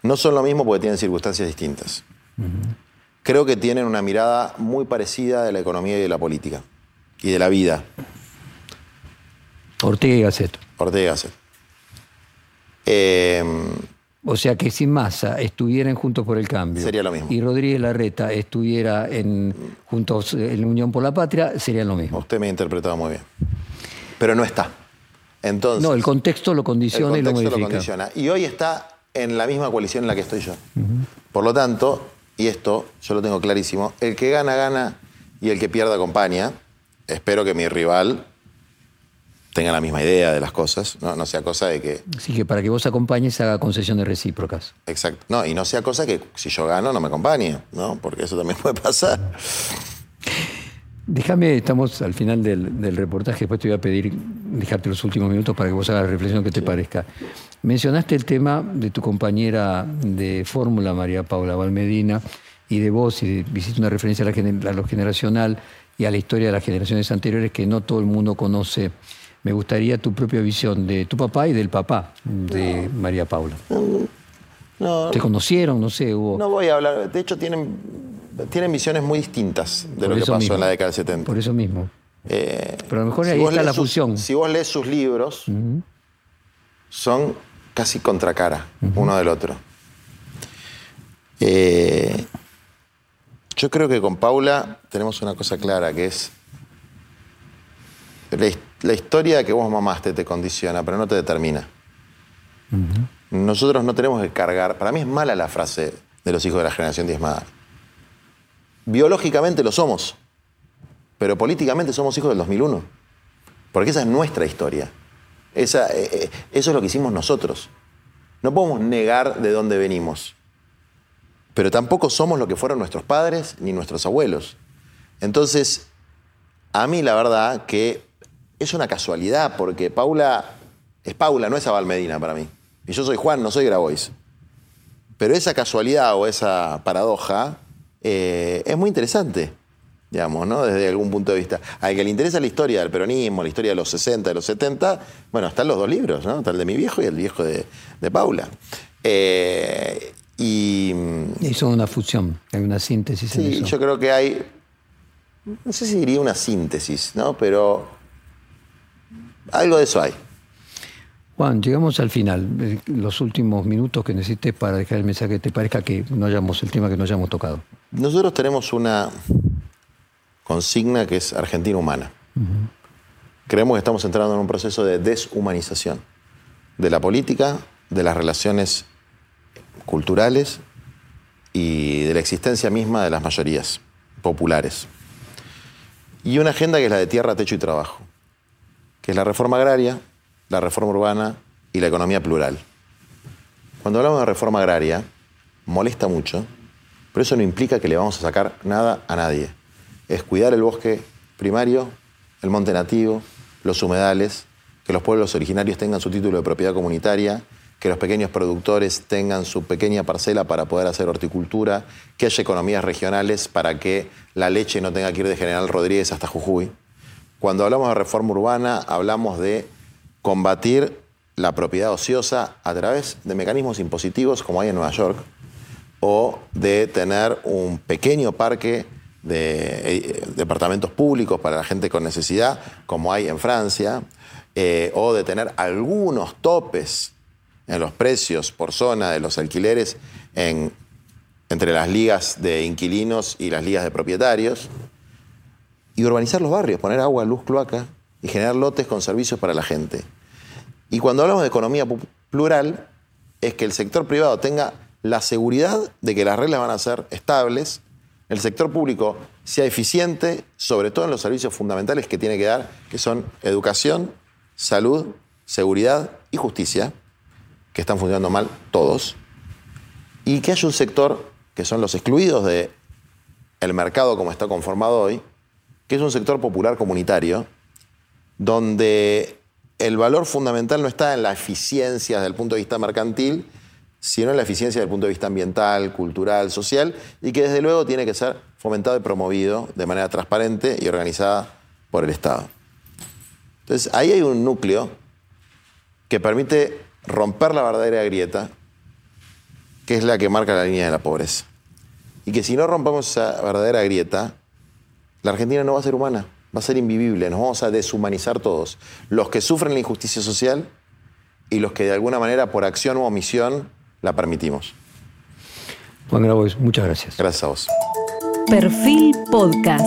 No son lo mismo porque tienen circunstancias distintas creo que tienen una mirada muy parecida de la economía y de la política y de la vida. Ortega y Gasset. Ortega y Gasset. Em, o sea que si Massa estuvieran Juntos por el Cambio sería lo mismo. y Rodríguez Larreta estuviera en Juntos en Unión por la Patria, sería lo mismo. Usted me ha interpretado muy bien. Pero no está. Entonces, no, el contexto lo condiciona y lo modifica. Lo condiciona. Y hoy está en la misma coalición en la que estoy yo. Por lo tanto, y esto yo lo tengo clarísimo, el que gana, gana y el que pierda, acompaña. Espero que mi rival tenga la misma idea de las cosas, no, no sea cosa de que... Así que para que vos acompañes haga concesiones recíprocas. Exacto. No, y no sea cosa que si yo gano no me acompañe, ¿no? Porque eso también puede pasar. Déjame, estamos al final del, del, reportaje, después te voy a pedir dejarte los últimos minutos para que vos hagas la reflexión que te parezca. Mencionaste el tema de tu compañera de fórmula, María Paula Valmedina, y de vos, y hiciste una referencia a, la, a lo generacional y a la historia de las generaciones anteriores que no todo el mundo conoce. Me gustaría tu propia visión de tu papá y del papá de María Paula. No, ¿Te conocieron? No sé, hubo... No voy a hablar, de hecho tienen, tienen visiones muy distintas de Por lo que pasó mismo. en la década del 70. Por eso mismo. Eh, Pero a lo mejor si ahí está la fusión. Si vos lees sus libros, son casi contracara uno del otro. Eh, yo creo que con Paula tenemos una cosa clara, que es la, his- la historia que vos mamaste te condiciona, pero no te determina. Nosotros no tenemos que cargar, para mí es mala la frase de los hijos de la generación diezmada. Biológicamente lo somos, pero políticamente somos hijos del 2001. Porque esa es nuestra historia. Esa, eh, eh, eso es lo que hicimos nosotros. No podemos negar de dónde venimos. Pero tampoco somos lo que fueron nuestros padres ni nuestros abuelos. Entonces, a mí la verdad que es una casualidad, porque Paula es Paula, no es Abel Medina para mí. Y yo soy Juan, no soy Grabois. Pero esa casualidad o esa paradoja eh, es muy interesante, digamos, ¿no? Desde algún punto de vista. Al que le interesa la historia del peronismo, la historia de los 60, de los 70, bueno, están los dos libros, ¿no? Está el de mi viejo y el viejo de, de Paula. Eh, y Y son una fusión, hay una síntesis en sí, eso. yo creo que hay, no sé si diría una síntesis, ¿no? Pero algo de eso hay. Juan, llegamos al final. Eh, Los últimos minutos que necesites para dejar el mensaje que te parezca que no hayamos el tema que no hayamos tocado. Nosotros tenemos una consigna que es Argentina humana. Creemos que estamos entrando en un proceso de deshumanización de la política, de las relaciones culturales y de la existencia misma de las mayorías populares. Y una agenda que es la de tierra, techo y trabajo, que es la reforma agraria, la reforma urbana y la economía plural. Cuando hablamos de reforma agraria, molesta mucho, pero eso no implica que le vamos a sacar nada a nadie. Es cuidar el bosque primario, el monte nativo, los humedales, que los pueblos originarios tengan su título de propiedad comunitaria, que los pequeños productores tengan su pequeña parcela para poder hacer horticultura, que haya economías regionales para que la leche no tenga que ir de General Rodríguez hasta Jujuy. Cuando hablamos de reforma urbana, hablamos de combatir la propiedad ociosa a través de mecanismos impositivos como hay en Nueva York, o de tener un pequeño parque de eh, departamentos públicos para la gente con necesidad, como hay en Francia, eh, o de tener algunos topes en los precios por zona de los alquileres en- entre las ligas de inquilinos y las ligas de propietarios, y urbanizar los barrios, poner agua, luz, cloaca y generar lotes con servicios para la gente. Y cuando hablamos de economía plural, es que el sector privado tenga la seguridad de que las reglas van a ser estables, el sector público sea eficiente, sobre todo en los servicios fundamentales que tiene que dar, que son educación, salud, seguridad y justicia, que están funcionando mal todos, y que haya un sector, que son los excluidos del mercado como está conformado hoy, que es un sector popular comunitario, donde el valor fundamental no está en la eficiencia desde el punto de vista mercantil, sino en la eficiencia desde el punto de vista ambiental, cultural, social, y que desde luego tiene que ser fomentado y promovido de manera transparente y organizada por el Estado. Entonces, ahí hay un núcleo que permite romper la verdadera grieta, que es la que marca la línea de la pobreza. Y que si no rompemos esa verdadera grieta, la Argentina no va a ser humana, va a ser invivible, nos vamos a deshumanizar todos. Los que sufren la injusticia social y los que de alguna manera por acción u omisión la permitimos. Juan Grabois, muchas gracias. Gracias a vos. Perfil Podcast.